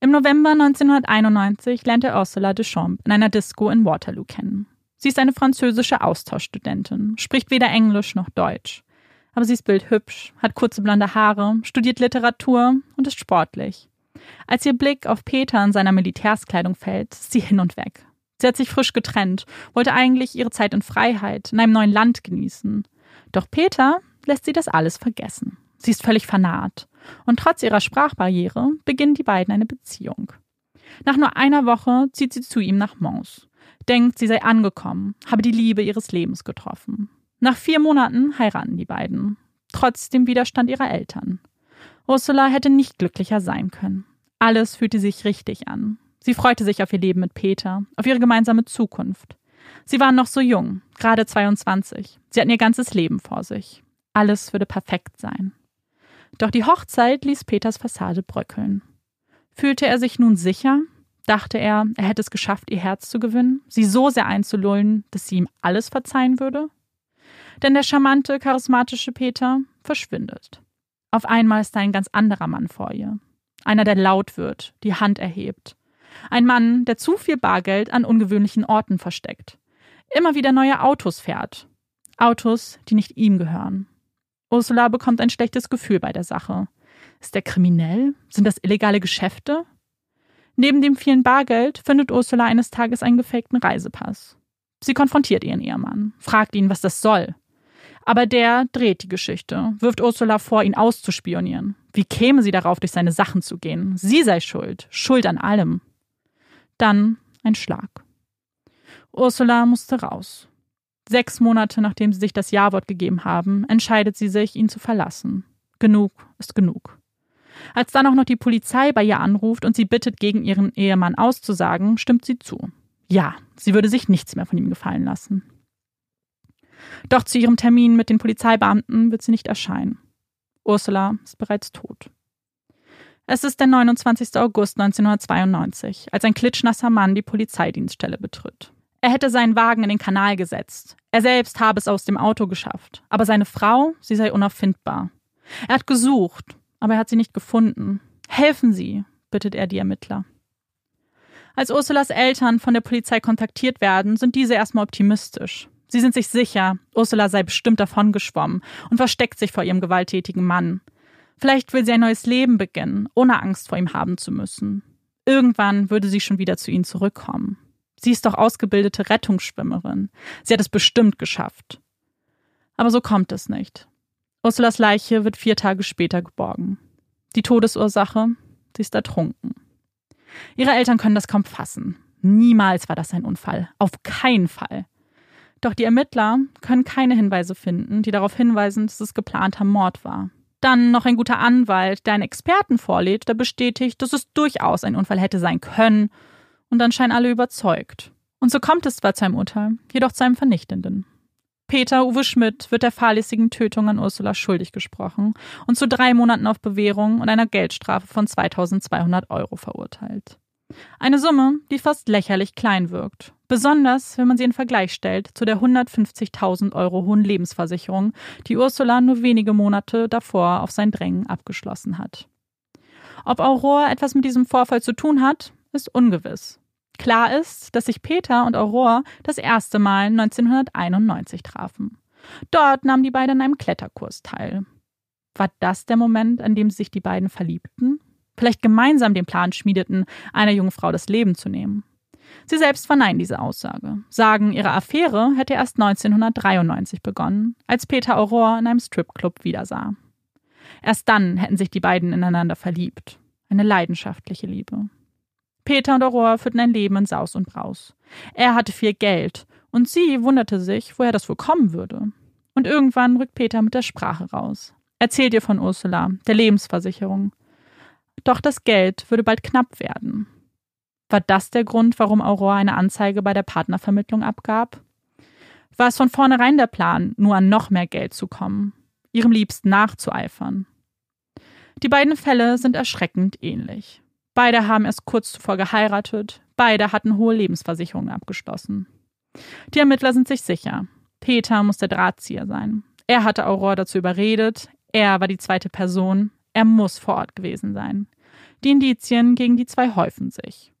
Im November 1991 lernt er Ursula Deschamps in einer Disco in Waterloo kennen. Sie ist eine französische Austauschstudentin, spricht weder Englisch noch Deutsch. Aber sie ist bildhübsch, hat kurze blonde Haare, studiert Literatur und ist sportlich. Als ihr Blick auf Peter in seiner Militärskleidung fällt, ist sie hin und weg. Sie hat sich frisch getrennt, wollte eigentlich ihre Zeit in Freiheit, in einem neuen Land genießen. Doch Peter lässt sie das alles vergessen. Sie ist völlig vernarrt und trotz ihrer Sprachbarriere beginnen die beiden eine Beziehung. Nach nur einer Woche zieht sie zu ihm nach Mons, denkt, sie sei angekommen, habe die Liebe ihres Lebens getroffen. Nach vier Monaten heiraten die beiden, trotz dem Widerstand ihrer Eltern. Ursula hätte nicht glücklicher sein können. Alles fühlte sich richtig an. Sie freute sich auf ihr Leben mit Peter, auf ihre gemeinsame Zukunft. Sie waren noch so jung, gerade 22. Sie hatten ihr ganzes Leben vor sich. Alles würde perfekt sein. Doch die Hochzeit ließ Peters Fassade bröckeln. Fühlte er sich nun sicher? Dachte er, er hätte es geschafft, ihr Herz zu gewinnen, sie so sehr einzulullen, dass sie ihm alles verzeihen würde? Denn der charmante, charismatische Peter verschwindet. Auf einmal ist da ein ganz anderer Mann vor ihr. Einer, der laut wird, die Hand erhebt. Ein Mann, der zu viel Bargeld an ungewöhnlichen Orten versteckt. Immer wieder neue Autos fährt. Autos, die nicht ihm gehören. Ursula bekommt ein schlechtes Gefühl bei der Sache. Ist er kriminell? Sind das illegale Geschäfte? Neben dem vielen Bargeld findet Ursula eines Tages einen gefakten Reisepass. Sie konfrontiert ihren Ehemann, fragt ihn, was das soll. Aber der dreht die Geschichte, wirft Ursula vor, ihn auszuspionieren. Wie käme sie darauf, durch seine Sachen zu gehen? Sie sei schuld, schuld an allem. Dann ein Schlag. Ursula musste raus. Sechs Monate nachdem sie sich das Ja-Wort gegeben haben, entscheidet sie sich, ihn zu verlassen. Genug ist genug. Als dann auch noch die Polizei bei ihr anruft und sie bittet, gegen ihren Ehemann auszusagen, stimmt sie zu. Ja, sie würde sich nichts mehr von ihm gefallen lassen. Doch zu ihrem Termin mit den Polizeibeamten wird sie nicht erscheinen. Ursula ist bereits tot. Es ist der 29. August 1992, als ein klitschnasser Mann die Polizeidienststelle betritt. Er hätte seinen Wagen in den Kanal gesetzt. Er selbst habe es aus dem Auto geschafft. Aber seine Frau, sie sei unauffindbar. Er hat gesucht, aber er hat sie nicht gefunden. Helfen Sie, bittet er die Ermittler. Als Ursulas Eltern von der Polizei kontaktiert werden, sind diese erstmal optimistisch. Sie sind sich sicher, Ursula sei bestimmt davongeschwommen und versteckt sich vor ihrem gewalttätigen Mann. Vielleicht will sie ein neues Leben beginnen, ohne Angst vor ihm haben zu müssen. Irgendwann würde sie schon wieder zu ihnen zurückkommen. Sie ist doch ausgebildete Rettungsschwimmerin. Sie hat es bestimmt geschafft. Aber so kommt es nicht. Ursulas Leiche wird vier Tage später geborgen. Die Todesursache, sie ist ertrunken. Ihre Eltern können das kaum fassen. Niemals war das ein Unfall. Auf keinen Fall. Doch die Ermittler können keine Hinweise finden, die darauf hinweisen, dass es geplanter Mord war. Dann noch ein guter Anwalt, der einen Experten vorlädt, der bestätigt, dass es durchaus ein Unfall hätte sein können. Und dann scheinen alle überzeugt. Und so kommt es zwar zu einem Urteil, jedoch zu einem vernichtenden. Peter Uwe Schmidt wird der fahrlässigen Tötung an Ursula schuldig gesprochen und zu drei Monaten auf Bewährung und einer Geldstrafe von 2200 Euro verurteilt. Eine Summe, die fast lächerlich klein wirkt. Besonders, wenn man sie in Vergleich stellt zu der 150.000 Euro hohen Lebensversicherung, die Ursula nur wenige Monate davor auf sein Drängen abgeschlossen hat. Ob Aurora etwas mit diesem Vorfall zu tun hat, ist ungewiss. Klar ist, dass sich Peter und Aurora das erste Mal 1991 trafen. Dort nahmen die beiden an einem Kletterkurs teil. War das der Moment, an dem sich die beiden verliebten? Vielleicht gemeinsam den Plan schmiedeten, einer jungen Frau das Leben zu nehmen? Sie selbst verneinen diese Aussage, sagen, ihre Affäre hätte erst 1993 begonnen, als Peter Aurora in einem Stripclub wiedersah. Erst dann hätten sich die beiden ineinander verliebt. Eine leidenschaftliche Liebe. Peter und Aurora führten ein Leben in Saus und Braus. Er hatte viel Geld und sie wunderte sich, woher das wohl kommen würde. Und irgendwann rückt Peter mit der Sprache raus. Erzählt ihr von Ursula, der Lebensversicherung. Doch das Geld würde bald knapp werden. War das der Grund, warum Aurora eine Anzeige bei der Partnervermittlung abgab? War es von vornherein der Plan, nur an noch mehr Geld zu kommen, ihrem Liebsten nachzueifern? Die beiden Fälle sind erschreckend ähnlich. Beide haben erst kurz zuvor geheiratet. Beide hatten hohe Lebensversicherungen abgeschlossen. Die Ermittler sind sich sicher. Peter muss der Drahtzieher sein. Er hatte Aurora dazu überredet. Er war die zweite Person. Er muss vor Ort gewesen sein. Die Indizien gegen die zwei häufen sich.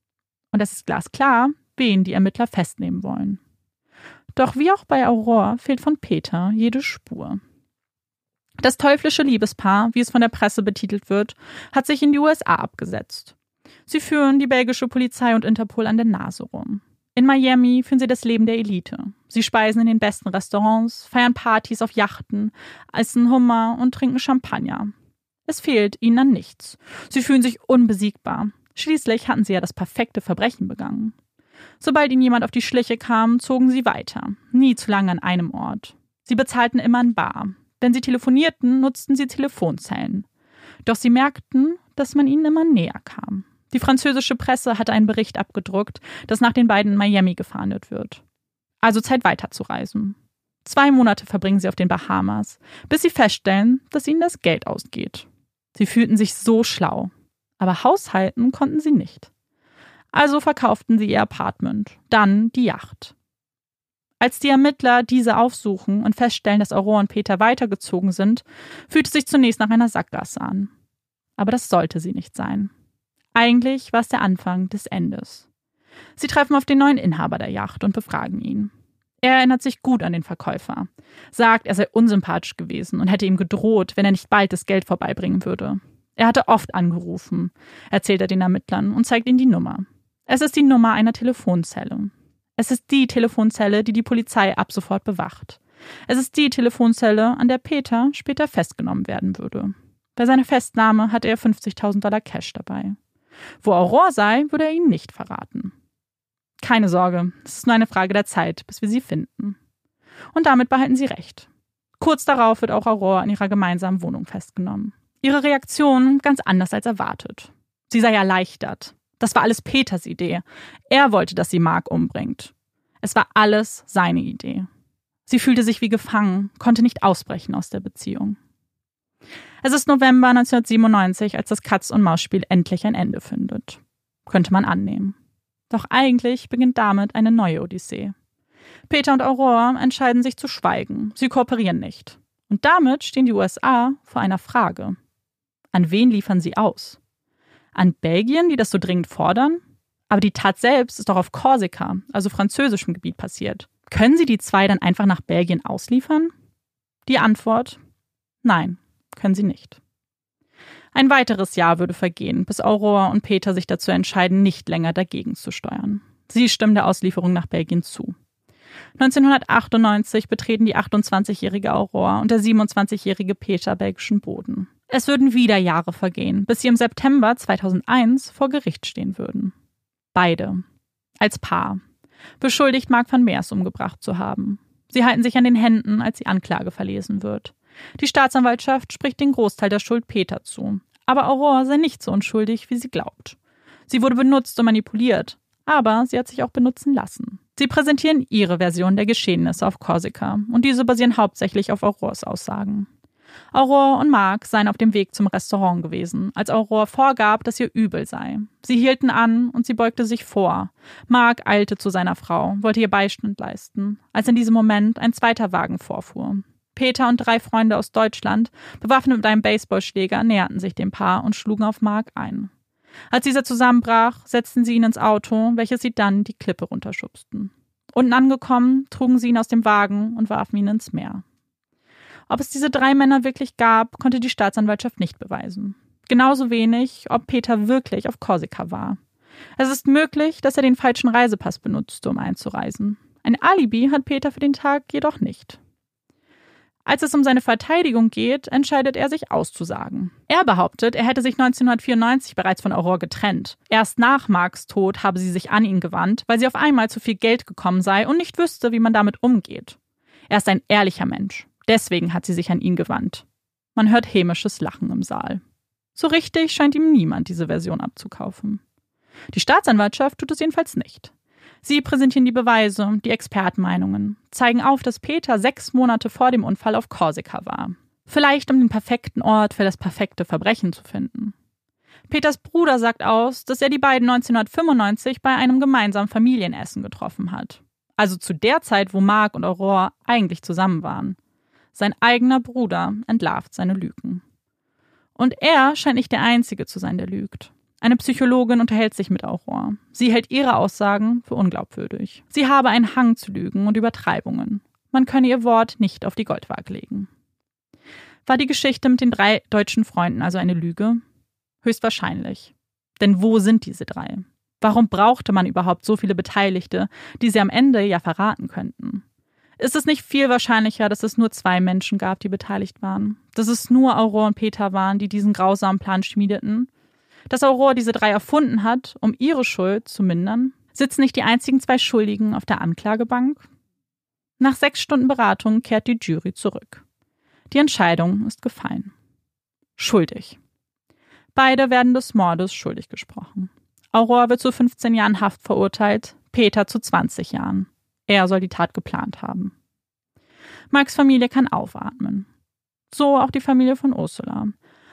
Und es ist glasklar, wen die Ermittler festnehmen wollen. Doch wie auch bei Aurora fehlt von Peter jede Spur. Das teuflische Liebespaar, wie es von der Presse betitelt wird, hat sich in die USA abgesetzt. Sie führen die belgische Polizei und Interpol an der Nase rum. In Miami führen sie das Leben der Elite. Sie speisen in den besten Restaurants, feiern Partys auf Yachten, essen Hummer und trinken Champagner. Es fehlt ihnen an nichts. Sie fühlen sich unbesiegbar. Schließlich hatten sie ja das perfekte Verbrechen begangen. Sobald ihnen jemand auf die Schliche kam, zogen sie weiter, nie zu lange an einem Ort. Sie bezahlten immer in Bar. Wenn sie telefonierten, nutzten sie Telefonzellen. Doch sie merkten, dass man ihnen immer näher kam. Die französische Presse hatte einen Bericht abgedruckt, dass nach den beiden in Miami gefahndet wird. Also Zeit weiterzureisen. Zwei Monate verbringen sie auf den Bahamas, bis sie feststellen, dass ihnen das Geld ausgeht. Sie fühlten sich so schlau, aber haushalten konnten sie nicht. Also verkauften sie ihr Apartment, dann die Yacht. Als die Ermittler diese aufsuchen und feststellen, dass Aurora und Peter weitergezogen sind, fühlt es sich zunächst nach einer Sackgasse an. Aber das sollte sie nicht sein. Eigentlich war es der Anfang des Endes. Sie treffen auf den neuen Inhaber der Yacht und befragen ihn. Er erinnert sich gut an den Verkäufer, sagt, er sei unsympathisch gewesen und hätte ihm gedroht, wenn er nicht bald das Geld vorbeibringen würde. Er hatte oft angerufen, erzählt er den Ermittlern und zeigt ihnen die Nummer. Es ist die Nummer einer Telefonzelle. Es ist die Telefonzelle, die die Polizei ab sofort bewacht. Es ist die Telefonzelle, an der Peter später festgenommen werden würde. Bei seiner Festnahme hatte er 50.000 Dollar Cash dabei. Wo Aurore sei, würde er ihnen nicht verraten. Keine Sorge, es ist nur eine Frage der Zeit, bis wir sie finden. Und damit behalten sie recht. Kurz darauf wird auch Aurore in ihrer gemeinsamen Wohnung festgenommen. Ihre Reaktion ganz anders als erwartet. Sie sei erleichtert. Das war alles Peters Idee. Er wollte, dass sie Mark umbringt. Es war alles seine Idee. Sie fühlte sich wie gefangen, konnte nicht ausbrechen aus der Beziehung. Es ist November 1997, als das Katz- und Maus-Spiel endlich ein Ende findet. Könnte man annehmen. Doch eigentlich beginnt damit eine neue Odyssee. Peter und Aurora entscheiden sich zu schweigen. Sie kooperieren nicht. Und damit stehen die USA vor einer Frage. An wen liefern sie aus? An Belgien, die das so dringend fordern? Aber die Tat selbst ist doch auf Korsika, also französischem Gebiet, passiert. Können sie die zwei dann einfach nach Belgien ausliefern? Die Antwort: Nein, können sie nicht. Ein weiteres Jahr würde vergehen, bis Aurora und Peter sich dazu entscheiden, nicht länger dagegen zu steuern. Sie stimmen der Auslieferung nach Belgien zu. 1998 betreten die 28-jährige Aurora und der 27-jährige Peter belgischen Boden. Es würden wieder Jahre vergehen, bis sie im September 2001 vor Gericht stehen würden. Beide. Als Paar. Beschuldigt Mark van Meers umgebracht zu haben. Sie halten sich an den Händen, als die Anklage verlesen wird. Die Staatsanwaltschaft spricht den Großteil der Schuld Peter zu. Aber Aurore sei nicht so unschuldig, wie sie glaubt. Sie wurde benutzt und manipuliert, aber sie hat sich auch benutzen lassen. Sie präsentieren ihre Version der Geschehnisse auf Korsika und diese basieren hauptsächlich auf Aurores Aussagen. Aurore und Mark seien auf dem Weg zum Restaurant gewesen, als Aurore vorgab, dass ihr übel sei. Sie hielten an und sie beugte sich vor. Mark eilte zu seiner Frau, wollte ihr Beistand leisten, als in diesem Moment ein zweiter Wagen vorfuhr. Peter und drei Freunde aus Deutschland, bewaffnet mit einem Baseballschläger, näherten sich dem Paar und schlugen auf Mark ein. Als dieser zusammenbrach, setzten sie ihn ins Auto, welches sie dann die Klippe runterschubsten. Unten angekommen, trugen sie ihn aus dem Wagen und warfen ihn ins Meer. Ob es diese drei Männer wirklich gab, konnte die Staatsanwaltschaft nicht beweisen. Genauso wenig, ob Peter wirklich auf Korsika war. Es ist möglich, dass er den falschen Reisepass benutzte, um einzureisen. Ein Alibi hat Peter für den Tag jedoch nicht. Als es um seine Verteidigung geht, entscheidet er sich auszusagen. Er behauptet, er hätte sich 1994 bereits von Aurore getrennt. Erst nach Marks Tod habe sie sich an ihn gewandt, weil sie auf einmal zu viel Geld gekommen sei und nicht wüsste, wie man damit umgeht. Er ist ein ehrlicher Mensch. Deswegen hat sie sich an ihn gewandt. Man hört hämisches Lachen im Saal. So richtig scheint ihm niemand diese Version abzukaufen. Die Staatsanwaltschaft tut es jedenfalls nicht. Sie präsentieren die Beweise, die Expertenmeinungen, zeigen auf, dass Peter sechs Monate vor dem Unfall auf Korsika war. Vielleicht um den perfekten Ort für das perfekte Verbrechen zu finden. Peters Bruder sagt aus, dass er die beiden 1995 bei einem gemeinsamen Familienessen getroffen hat. Also zu der Zeit, wo Mark und Aurore eigentlich zusammen waren. Sein eigener Bruder entlarvt seine Lügen. Und er scheint nicht der Einzige zu sein, der lügt. Eine Psychologin unterhält sich mit Aurore. Sie hält ihre Aussagen für unglaubwürdig. Sie habe einen Hang zu Lügen und Übertreibungen. Man könne ihr Wort nicht auf die Goldwaage legen. War die Geschichte mit den drei deutschen Freunden also eine Lüge? Höchstwahrscheinlich. Denn wo sind diese drei? Warum brauchte man überhaupt so viele Beteiligte, die sie am Ende ja verraten könnten? ist es nicht viel wahrscheinlicher, dass es nur zwei Menschen gab, die beteiligt waren? Dass es nur Aurore und Peter waren, die diesen grausamen Plan schmiedeten? Dass Aurore diese drei erfunden hat, um ihre Schuld zu mindern? Sitzen nicht die einzigen zwei Schuldigen auf der Anklagebank? Nach sechs Stunden Beratung kehrt die Jury zurück. Die Entscheidung ist gefallen. Schuldig. Beide werden des Mordes schuldig gesprochen. Aurore wird zu 15 Jahren Haft verurteilt, Peter zu 20 Jahren. Er soll die Tat geplant haben. Marks Familie kann aufatmen. So auch die Familie von Ursula.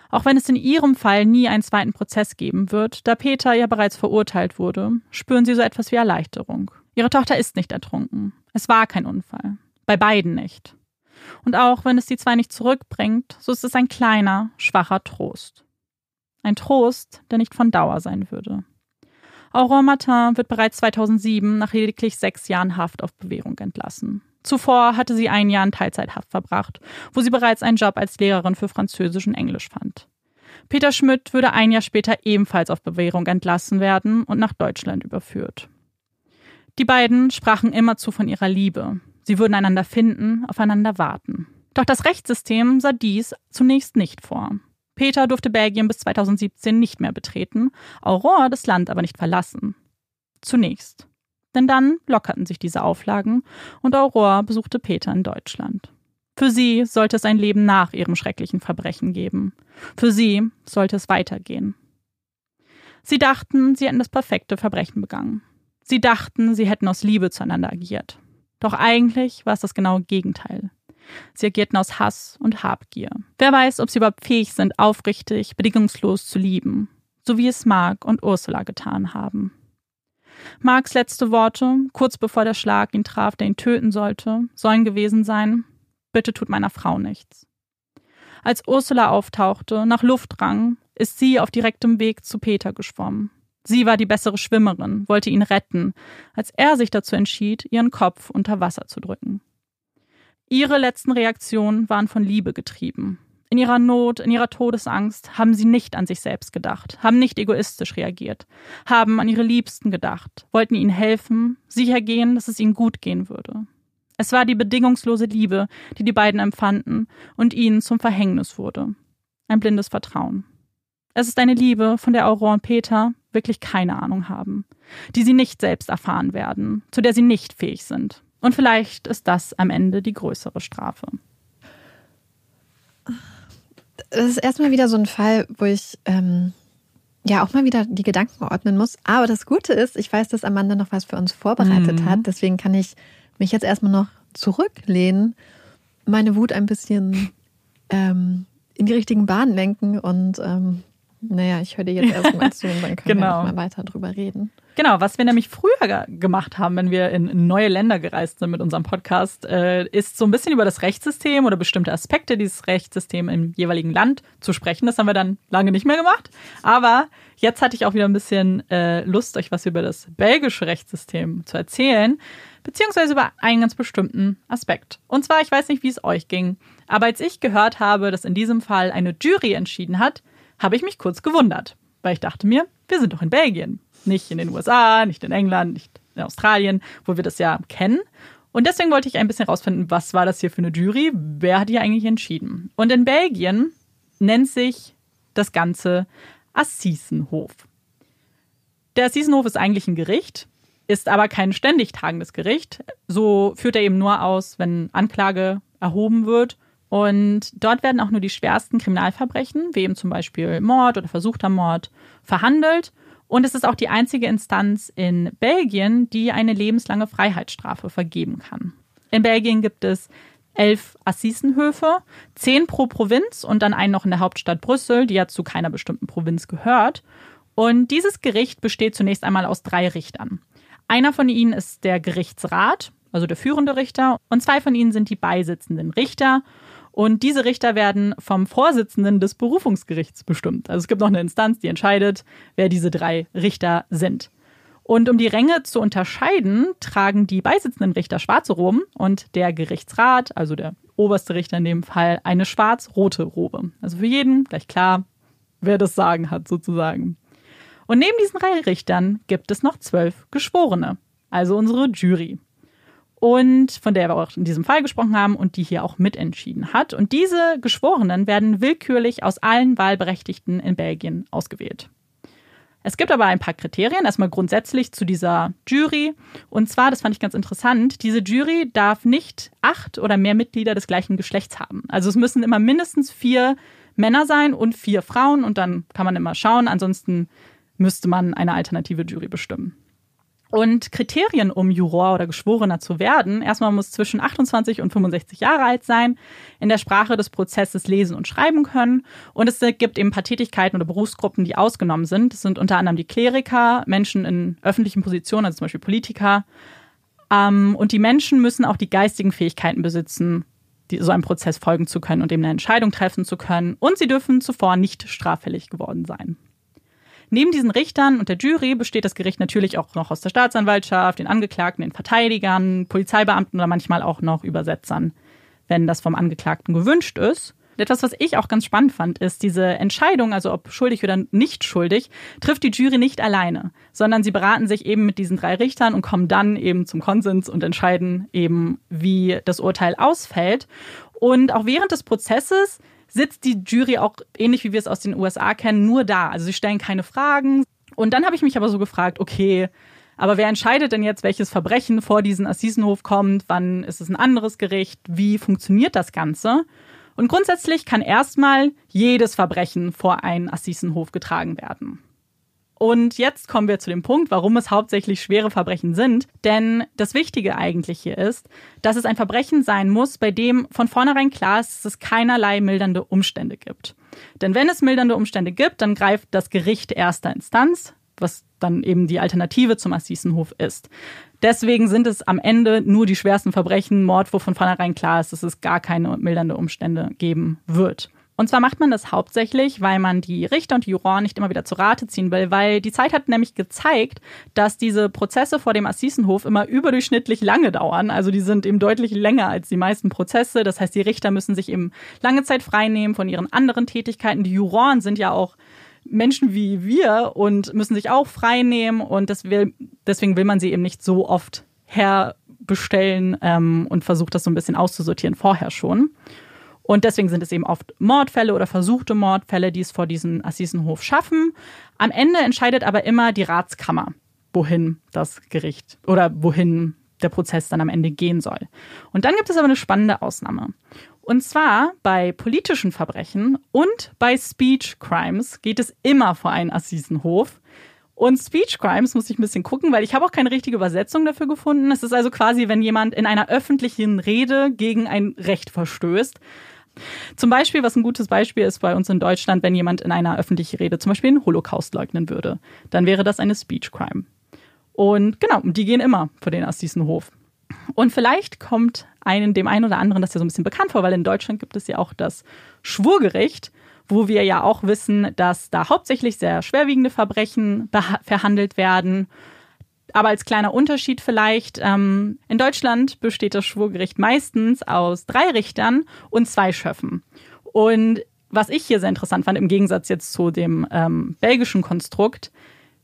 Auch wenn es in ihrem Fall nie einen zweiten Prozess geben wird, da Peter ja bereits verurteilt wurde, spüren sie so etwas wie Erleichterung. Ihre Tochter ist nicht ertrunken. Es war kein Unfall. Bei beiden nicht. Und auch wenn es die zwei nicht zurückbringt, so ist es ein kleiner, schwacher Trost. Ein Trost, der nicht von Dauer sein würde. Aurore Martin wird bereits 2007 nach lediglich sechs Jahren Haft auf Bewährung entlassen. Zuvor hatte sie ein Jahr in Teilzeithaft verbracht, wo sie bereits einen Job als Lehrerin für Französisch und Englisch fand. Peter Schmidt würde ein Jahr später ebenfalls auf Bewährung entlassen werden und nach Deutschland überführt. Die beiden sprachen immerzu von ihrer Liebe. Sie würden einander finden, aufeinander warten. Doch das Rechtssystem sah dies zunächst nicht vor. Peter durfte Belgien bis 2017 nicht mehr betreten, Aurore das Land aber nicht verlassen. Zunächst. Denn dann lockerten sich diese Auflagen und Aurore besuchte Peter in Deutschland. Für sie sollte es ein Leben nach ihrem schrecklichen Verbrechen geben. Für sie sollte es weitergehen. Sie dachten, sie hätten das perfekte Verbrechen begangen. Sie dachten, sie hätten aus Liebe zueinander agiert. Doch eigentlich war es das genaue Gegenteil. Sie agierten aus Hass und Habgier. Wer weiß, ob sie überhaupt fähig sind, aufrichtig, bedingungslos zu lieben, so wie es Mark und Ursula getan haben. Marks letzte Worte, kurz bevor der Schlag ihn traf, der ihn töten sollte, sollen gewesen sein: Bitte tut meiner Frau nichts. Als Ursula auftauchte, nach Luft rang, ist sie auf direktem Weg zu Peter geschwommen. Sie war die bessere Schwimmerin, wollte ihn retten, als er sich dazu entschied, ihren Kopf unter Wasser zu drücken. Ihre letzten Reaktionen waren von Liebe getrieben. In ihrer Not, in ihrer Todesangst haben sie nicht an sich selbst gedacht, haben nicht egoistisch reagiert, haben an ihre Liebsten gedacht, wollten ihnen helfen, sicher gehen, dass es ihnen gut gehen würde. Es war die bedingungslose Liebe, die die beiden empfanden und ihnen zum Verhängnis wurde. Ein blindes Vertrauen. Es ist eine Liebe, von der Aurore und Peter wirklich keine Ahnung haben, die sie nicht selbst erfahren werden, zu der sie nicht fähig sind, und vielleicht ist das am Ende die größere Strafe. Das ist erstmal wieder so ein Fall, wo ich ähm, ja auch mal wieder die Gedanken ordnen muss. Aber das Gute ist, ich weiß, dass Amanda noch was für uns vorbereitet mhm. hat. Deswegen kann ich mich jetzt erstmal noch zurücklehnen, meine Wut ein bisschen ähm, in die richtigen Bahnen lenken und ähm, naja, ich höre dir jetzt erstmal zu und dann können genau. wir mal weiter drüber reden. Genau, was wir nämlich früher gemacht haben, wenn wir in neue Länder gereist sind mit unserem Podcast, äh, ist so ein bisschen über das Rechtssystem oder bestimmte Aspekte dieses Rechtssystems im jeweiligen Land zu sprechen. Das haben wir dann lange nicht mehr gemacht. Aber jetzt hatte ich auch wieder ein bisschen äh, Lust, euch was über das belgische Rechtssystem zu erzählen, beziehungsweise über einen ganz bestimmten Aspekt. Und zwar, ich weiß nicht, wie es euch ging, aber als ich gehört habe, dass in diesem Fall eine Jury entschieden hat, habe ich mich kurz gewundert, weil ich dachte mir, wir sind doch in Belgien, nicht in den USA, nicht in England, nicht in Australien, wo wir das ja kennen. Und deswegen wollte ich ein bisschen rausfinden, was war das hier für eine Jury? Wer hat hier eigentlich entschieden? Und in Belgien nennt sich das Ganze Assisenhof. Der Assisenhof ist eigentlich ein Gericht, ist aber kein ständig tagendes Gericht. So führt er eben nur aus, wenn Anklage erhoben wird und dort werden auch nur die schwersten Kriminalverbrechen, wie eben zum Beispiel Mord oder versuchter Mord, verhandelt. Und es ist auch die einzige Instanz in Belgien, die eine lebenslange Freiheitsstrafe vergeben kann. In Belgien gibt es elf Assisenhöfe, zehn pro Provinz und dann einen noch in der Hauptstadt Brüssel, die ja zu keiner bestimmten Provinz gehört. Und dieses Gericht besteht zunächst einmal aus drei Richtern. Einer von ihnen ist der Gerichtsrat, also der führende Richter, und zwei von ihnen sind die beisitzenden Richter. Und diese Richter werden vom Vorsitzenden des Berufungsgerichts bestimmt. Also es gibt noch eine Instanz, die entscheidet, wer diese drei Richter sind. Und um die Ränge zu unterscheiden, tragen die beisitzenden Richter schwarze Roben und der Gerichtsrat, also der oberste Richter in dem Fall, eine schwarz-rote Robe. Also für jeden gleich klar, wer das Sagen hat sozusagen. Und neben diesen drei Richtern gibt es noch zwölf Geschworene, also unsere Jury und von der wir auch in diesem Fall gesprochen haben und die hier auch mitentschieden hat. Und diese Geschworenen werden willkürlich aus allen Wahlberechtigten in Belgien ausgewählt. Es gibt aber ein paar Kriterien, erstmal grundsätzlich zu dieser Jury. Und zwar, das fand ich ganz interessant, diese Jury darf nicht acht oder mehr Mitglieder des gleichen Geschlechts haben. Also es müssen immer mindestens vier Männer sein und vier Frauen und dann kann man immer schauen. Ansonsten müsste man eine alternative Jury bestimmen. Und Kriterien, um Juror oder Geschworener zu werden, erstmal muss zwischen 28 und 65 Jahre alt sein, in der Sprache des Prozesses lesen und schreiben können. Und es gibt eben ein paar Tätigkeiten oder Berufsgruppen, die ausgenommen sind. Das sind unter anderem die Kleriker, Menschen in öffentlichen Positionen, also zum Beispiel Politiker, Ähm, und die Menschen müssen auch die geistigen Fähigkeiten besitzen, so einem Prozess folgen zu können und eben eine Entscheidung treffen zu können. Und sie dürfen zuvor nicht straffällig geworden sein. Neben diesen Richtern und der Jury besteht das Gericht natürlich auch noch aus der Staatsanwaltschaft, den Angeklagten, den Verteidigern, Polizeibeamten oder manchmal auch noch Übersetzern, wenn das vom Angeklagten gewünscht ist. Etwas, was ich auch ganz spannend fand, ist diese Entscheidung, also ob schuldig oder nicht schuldig, trifft die Jury nicht alleine, sondern sie beraten sich eben mit diesen drei Richtern und kommen dann eben zum Konsens und entscheiden eben, wie das Urteil ausfällt. Und auch während des Prozesses sitzt die Jury auch ähnlich wie wir es aus den USA kennen, nur da. Also sie stellen keine Fragen. Und dann habe ich mich aber so gefragt, okay, aber wer entscheidet denn jetzt, welches Verbrechen vor diesen Assisenhof kommt? Wann ist es ein anderes Gericht? Wie funktioniert das Ganze? Und grundsätzlich kann erstmal jedes Verbrechen vor einen Assisenhof getragen werden. Und jetzt kommen wir zu dem Punkt, warum es hauptsächlich schwere Verbrechen sind. Denn das Wichtige eigentlich hier ist, dass es ein Verbrechen sein muss, bei dem von vornherein klar ist, dass es keinerlei mildernde Umstände gibt. Denn wenn es mildernde Umstände gibt, dann greift das Gericht erster Instanz, was dann eben die Alternative zum Assisenhof ist. Deswegen sind es am Ende nur die schwersten Verbrechen, Mord, wo von vornherein klar ist, dass es gar keine mildernde Umstände geben wird. Und zwar macht man das hauptsächlich, weil man die Richter und die Juroren nicht immer wieder zu Rate ziehen will, weil die Zeit hat nämlich gezeigt, dass diese Prozesse vor dem Assisenhof immer überdurchschnittlich lange dauern. Also die sind eben deutlich länger als die meisten Prozesse. Das heißt, die Richter müssen sich eben lange Zeit freinehmen von ihren anderen Tätigkeiten. Die Juroren sind ja auch Menschen wie wir und müssen sich auch freinehmen und deswegen will man sie eben nicht so oft herbestellen ähm, und versucht das so ein bisschen auszusortieren vorher schon. Und deswegen sind es eben oft Mordfälle oder versuchte Mordfälle, die es vor diesem Assisenhof schaffen. Am Ende entscheidet aber immer die Ratskammer, wohin das Gericht oder wohin der Prozess dann am Ende gehen soll. Und dann gibt es aber eine spannende Ausnahme. Und zwar bei politischen Verbrechen und bei Speech Crimes geht es immer vor einen Assisenhof. Und Speech Crimes muss ich ein bisschen gucken, weil ich habe auch keine richtige Übersetzung dafür gefunden. Es ist also quasi, wenn jemand in einer öffentlichen Rede gegen ein Recht verstößt. Zum Beispiel, was ein gutes Beispiel ist bei uns in Deutschland, wenn jemand in einer öffentlichen Rede zum Beispiel den Holocaust leugnen würde, dann wäre das eine Speech Crime. Und genau, die gehen immer vor den Assisenhof. Und vielleicht kommt einen, dem einen oder anderen das ja so ein bisschen bekannt vor, weil in Deutschland gibt es ja auch das Schwurgericht, wo wir ja auch wissen, dass da hauptsächlich sehr schwerwiegende Verbrechen verhandelt werden. Aber als kleiner Unterschied vielleicht, ähm, in Deutschland besteht das Schwurgericht meistens aus drei Richtern und zwei Schöffen. Und was ich hier sehr interessant fand, im Gegensatz jetzt zu dem ähm, belgischen Konstrukt,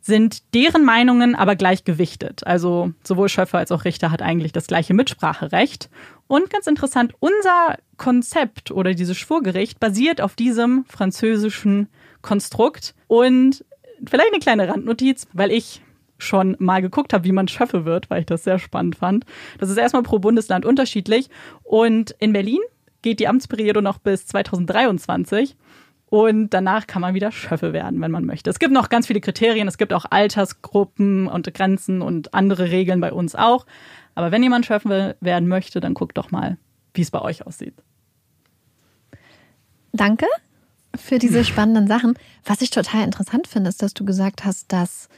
sind deren Meinungen aber gleich gewichtet. Also sowohl Schöffer als auch Richter hat eigentlich das gleiche Mitspracherecht. Und ganz interessant, unser Konzept oder dieses Schwurgericht basiert auf diesem französischen Konstrukt. Und vielleicht eine kleine Randnotiz, weil ich schon mal geguckt habe, wie man Schöffe wird, weil ich das sehr spannend fand. Das ist erstmal pro Bundesland unterschiedlich. Und in Berlin geht die Amtsperiode noch bis 2023. Und danach kann man wieder Schöffe werden, wenn man möchte. Es gibt noch ganz viele Kriterien. Es gibt auch Altersgruppen und Grenzen und andere Regeln bei uns auch. Aber wenn jemand Schöffe werden möchte, dann guckt doch mal, wie es bei euch aussieht. Danke für diese spannenden Sachen. Was ich total interessant finde, ist, dass du gesagt hast, dass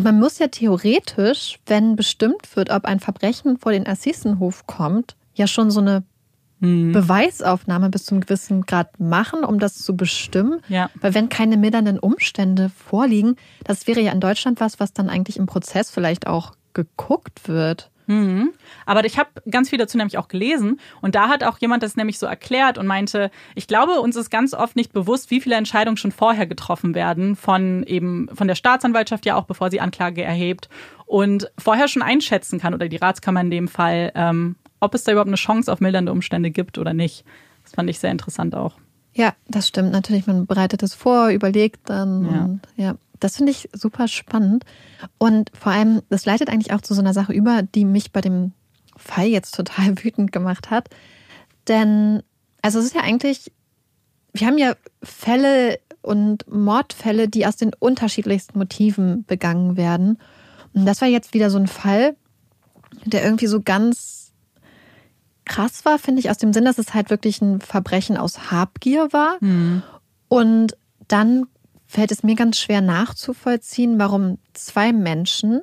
man muss ja theoretisch, wenn bestimmt wird, ob ein Verbrechen vor den Assisenhof kommt, ja schon so eine hm. Beweisaufnahme bis zum gewissen Grad machen, um das zu bestimmen. Ja. Weil wenn keine mildernden Umstände vorliegen, das wäre ja in Deutschland was, was dann eigentlich im Prozess vielleicht auch geguckt wird. Mhm. Aber ich habe ganz viel dazu nämlich auch gelesen und da hat auch jemand das nämlich so erklärt und meinte, ich glaube, uns ist ganz oft nicht bewusst, wie viele Entscheidungen schon vorher getroffen werden von eben von der Staatsanwaltschaft ja auch, bevor sie Anklage erhebt und vorher schon einschätzen kann oder die Ratskammer in dem Fall, ähm, ob es da überhaupt eine Chance auf mildernde Umstände gibt oder nicht. Das fand ich sehr interessant auch. Ja, das stimmt. Natürlich, man bereitet es vor, überlegt dann. Ja. Und, ja. Das finde ich super spannend. Und vor allem, das leitet eigentlich auch zu so einer Sache über, die mich bei dem Fall jetzt total wütend gemacht hat. Denn, also es ist ja eigentlich, wir haben ja Fälle und Mordfälle, die aus den unterschiedlichsten Motiven begangen werden. Und das war jetzt wieder so ein Fall, der irgendwie so ganz krass war, finde ich, aus dem Sinn, dass es halt wirklich ein Verbrechen aus Habgier war. Mhm. Und dann fällt es mir ganz schwer nachzuvollziehen, warum zwei Menschen,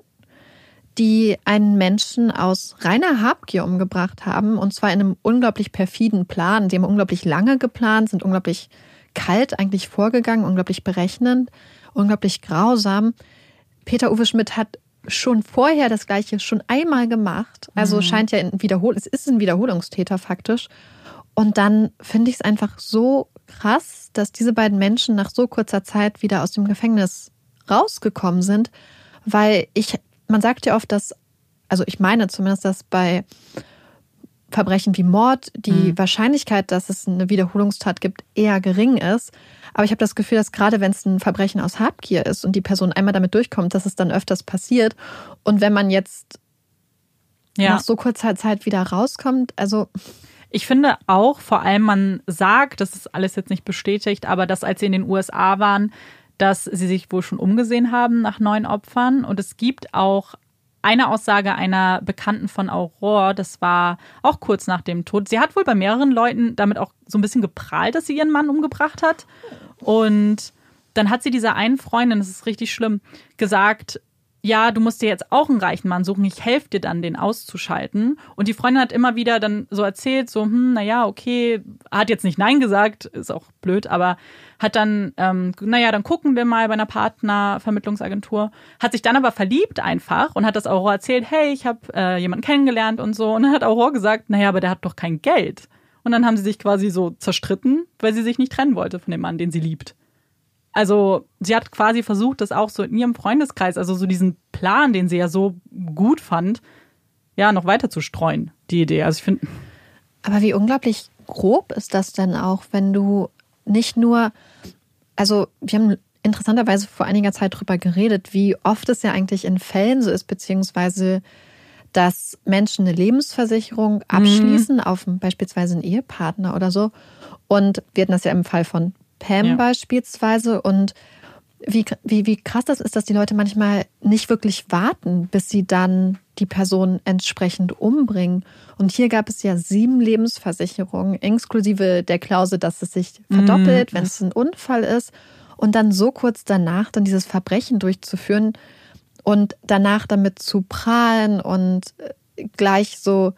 die einen Menschen aus reiner Habgier umgebracht haben. Und zwar in einem unglaublich perfiden Plan. Die haben unglaublich lange geplant, sind unglaublich kalt eigentlich vorgegangen, unglaublich berechnend, unglaublich grausam. Peter Uwe Schmidt hat schon vorher das Gleiche schon einmal gemacht. Also mhm. scheint ja ein Wiederhol es ist ein Wiederholungstäter faktisch. Und dann finde ich es einfach so krass, dass diese beiden Menschen nach so kurzer Zeit wieder aus dem Gefängnis rausgekommen sind, weil ich, man sagt ja oft, dass, also ich meine zumindest, dass bei Verbrechen wie Mord die mhm. Wahrscheinlichkeit, dass es eine Wiederholungstat gibt, eher gering ist. Aber ich habe das Gefühl, dass gerade wenn es ein Verbrechen aus Habgier ist und die Person einmal damit durchkommt, dass es dann öfters passiert. Und wenn man jetzt ja. nach so kurzer Zeit wieder rauskommt, also. Ich finde auch, vor allem man sagt, das ist alles jetzt nicht bestätigt, aber dass als sie in den USA waren, dass sie sich wohl schon umgesehen haben nach neuen Opfern. Und es gibt auch eine Aussage einer Bekannten von Aurore, das war auch kurz nach dem Tod. Sie hat wohl bei mehreren Leuten damit auch so ein bisschen geprahlt, dass sie ihren Mann umgebracht hat. Und dann hat sie dieser einen Freundin, das ist richtig schlimm, gesagt, ja, du musst dir jetzt auch einen reichen Mann suchen, ich helfe dir dann, den auszuschalten. Und die Freundin hat immer wieder dann so erzählt, so, hm, naja, okay, hat jetzt nicht Nein gesagt, ist auch blöd, aber hat dann, ähm, naja, dann gucken wir mal bei einer Partnervermittlungsagentur, hat sich dann aber verliebt einfach und hat das Aurora erzählt, hey, ich habe äh, jemanden kennengelernt und so. Und dann hat Aurora gesagt, naja, aber der hat doch kein Geld. Und dann haben sie sich quasi so zerstritten, weil sie sich nicht trennen wollte von dem Mann, den sie liebt. Also sie hat quasi versucht, das auch so in ihrem Freundeskreis, also so diesen Plan, den sie ja so gut fand, ja, noch weiter zu streuen, die Idee. Also ich finde. Aber wie unglaublich grob ist das denn auch, wenn du nicht nur, also wir haben interessanterweise vor einiger Zeit darüber geredet, wie oft es ja eigentlich in Fällen so ist, beziehungsweise dass Menschen eine Lebensversicherung mhm. abschließen mhm. auf beispielsweise einen Ehepartner oder so. Und wir hatten das ja im Fall von Pam ja. beispielsweise. Und wie, wie, wie krass das ist, dass die Leute manchmal nicht wirklich warten, bis sie dann die Person entsprechend umbringen. Und hier gab es ja sieben Lebensversicherungen, inklusive der Klausel, dass es sich verdoppelt, mm, wenn es ein Unfall ist. Und dann so kurz danach dann dieses Verbrechen durchzuführen und danach damit zu prahlen und äh, gleich so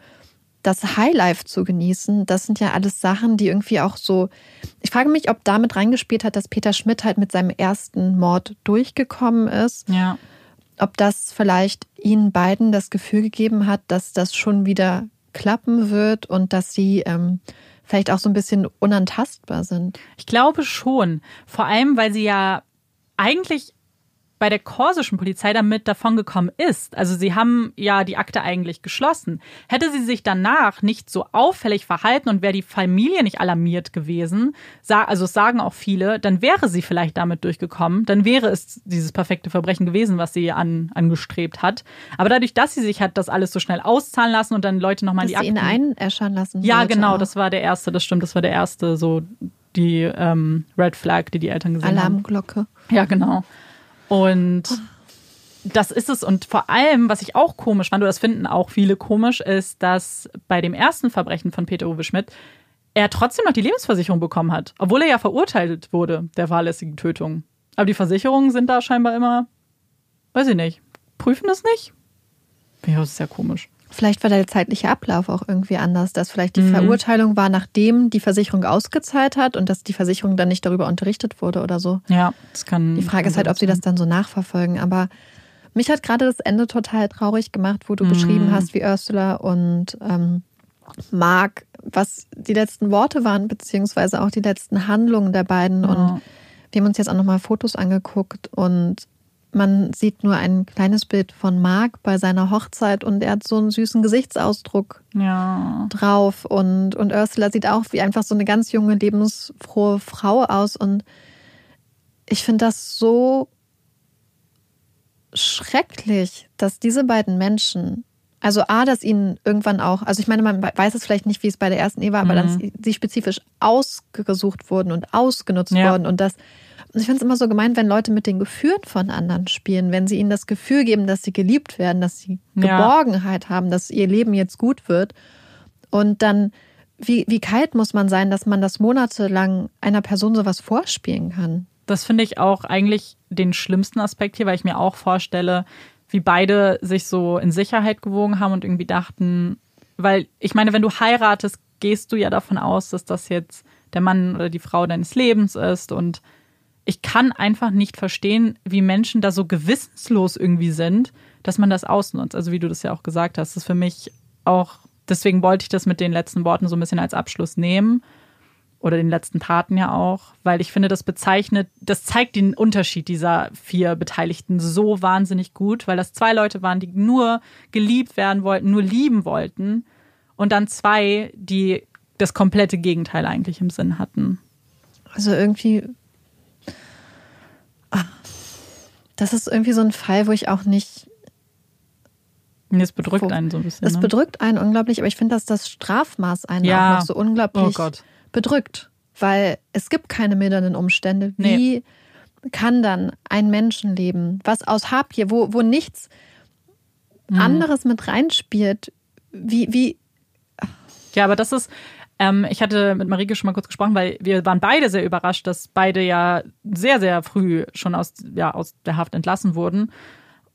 das Highlife zu genießen, das sind ja alles Sachen, die irgendwie auch so. Ich frage mich, ob damit reingespielt hat, dass Peter Schmidt halt mit seinem ersten Mord durchgekommen ist. Ja. Ob das vielleicht ihnen beiden das Gefühl gegeben hat, dass das schon wieder klappen wird und dass sie ähm, vielleicht auch so ein bisschen unantastbar sind. Ich glaube schon. Vor allem, weil sie ja eigentlich bei der korsischen Polizei damit davongekommen ist. Also sie haben ja die Akte eigentlich geschlossen. Hätte sie sich danach nicht so auffällig verhalten und wäre die Familie nicht alarmiert gewesen, also sagen auch viele, dann wäre sie vielleicht damit durchgekommen. Dann wäre es dieses perfekte Verbrechen gewesen, was sie an, angestrebt hat. Aber dadurch, dass sie sich hat das alles so schnell auszahlen lassen und dann Leute nochmal die sie ihn einäschern lassen Ja, genau, auch. das war der erste, das stimmt, das war der erste, so die ähm, Red Flag, die die Eltern gesehen Alarmglocke. haben. Alarmglocke. Ja, genau. Und das ist es. Und vor allem, was ich auch komisch fand, oder das finden auch viele komisch, ist, dass bei dem ersten Verbrechen von Peter Uwe Schmidt er trotzdem noch die Lebensversicherung bekommen hat, obwohl er ja verurteilt wurde, der fahrlässigen Tötung. Aber die Versicherungen sind da scheinbar immer, weiß ich nicht, prüfen es nicht? Ja, das ist ja komisch. Vielleicht war der zeitliche Ablauf auch irgendwie anders, dass vielleicht die mhm. Verurteilung war, nachdem die Versicherung ausgezahlt hat und dass die Versicherung dann nicht darüber unterrichtet wurde oder so. Ja, das kann. Die Frage ist halt, ob sie das dann so nachverfolgen. Aber mich hat gerade das Ende total traurig gemacht, wo du mhm. beschrieben hast, wie Ursula und ähm, Mark, was die letzten Worte waren, beziehungsweise auch die letzten Handlungen der beiden. Ja. Und wir haben uns jetzt auch nochmal Fotos angeguckt und man sieht nur ein kleines Bild von Marc bei seiner Hochzeit und er hat so einen süßen Gesichtsausdruck ja. drauf. Und, und Ursula sieht auch wie einfach so eine ganz junge, lebensfrohe Frau aus. Und ich finde das so schrecklich, dass diese beiden Menschen, also A, dass ihnen irgendwann auch, also ich meine, man weiß es vielleicht nicht, wie es bei der ersten Ehe war, aber mhm. dass sie spezifisch ausgesucht wurden und ausgenutzt ja. wurden und dass ich finde es immer so gemein, wenn Leute mit den Gefühlen von anderen spielen, wenn sie ihnen das Gefühl geben, dass sie geliebt werden, dass sie Geborgenheit ja. haben, dass ihr Leben jetzt gut wird. Und dann, wie, wie kalt muss man sein, dass man das monatelang einer Person sowas vorspielen kann? Das finde ich auch eigentlich den schlimmsten Aspekt hier, weil ich mir auch vorstelle, wie beide sich so in Sicherheit gewogen haben und irgendwie dachten, weil ich meine, wenn du heiratest, gehst du ja davon aus, dass das jetzt der Mann oder die Frau deines Lebens ist und ich kann einfach nicht verstehen, wie Menschen da so gewissenslos irgendwie sind, dass man das ausnutzt. Also wie du das ja auch gesagt hast, ist für mich auch, deswegen wollte ich das mit den letzten Worten so ein bisschen als Abschluss nehmen oder den letzten Taten ja auch, weil ich finde, das bezeichnet, das zeigt den Unterschied dieser vier Beteiligten so wahnsinnig gut, weil das zwei Leute waren, die nur geliebt werden wollten, nur lieben wollten und dann zwei, die das komplette Gegenteil eigentlich im Sinn hatten. Also irgendwie Ah. Das ist irgendwie so ein Fall, wo ich auch nicht. Es bedrückt wo, einen so ein bisschen. Es ne? bedrückt einen unglaublich, aber ich finde, dass das Strafmaß einen ja. auch noch so unglaublich oh bedrückt. Weil es gibt keine mildernden Umstände. Wie nee. kann dann ein Menschenleben, was aus Habgier, wo, wo nichts mhm. anderes mit reinspielt, wie, wie. Ja, aber das ist, ähm, ich hatte mit Marike schon mal kurz gesprochen, weil wir waren beide sehr überrascht, dass beide ja sehr, sehr früh schon aus, ja, aus der Haft entlassen wurden.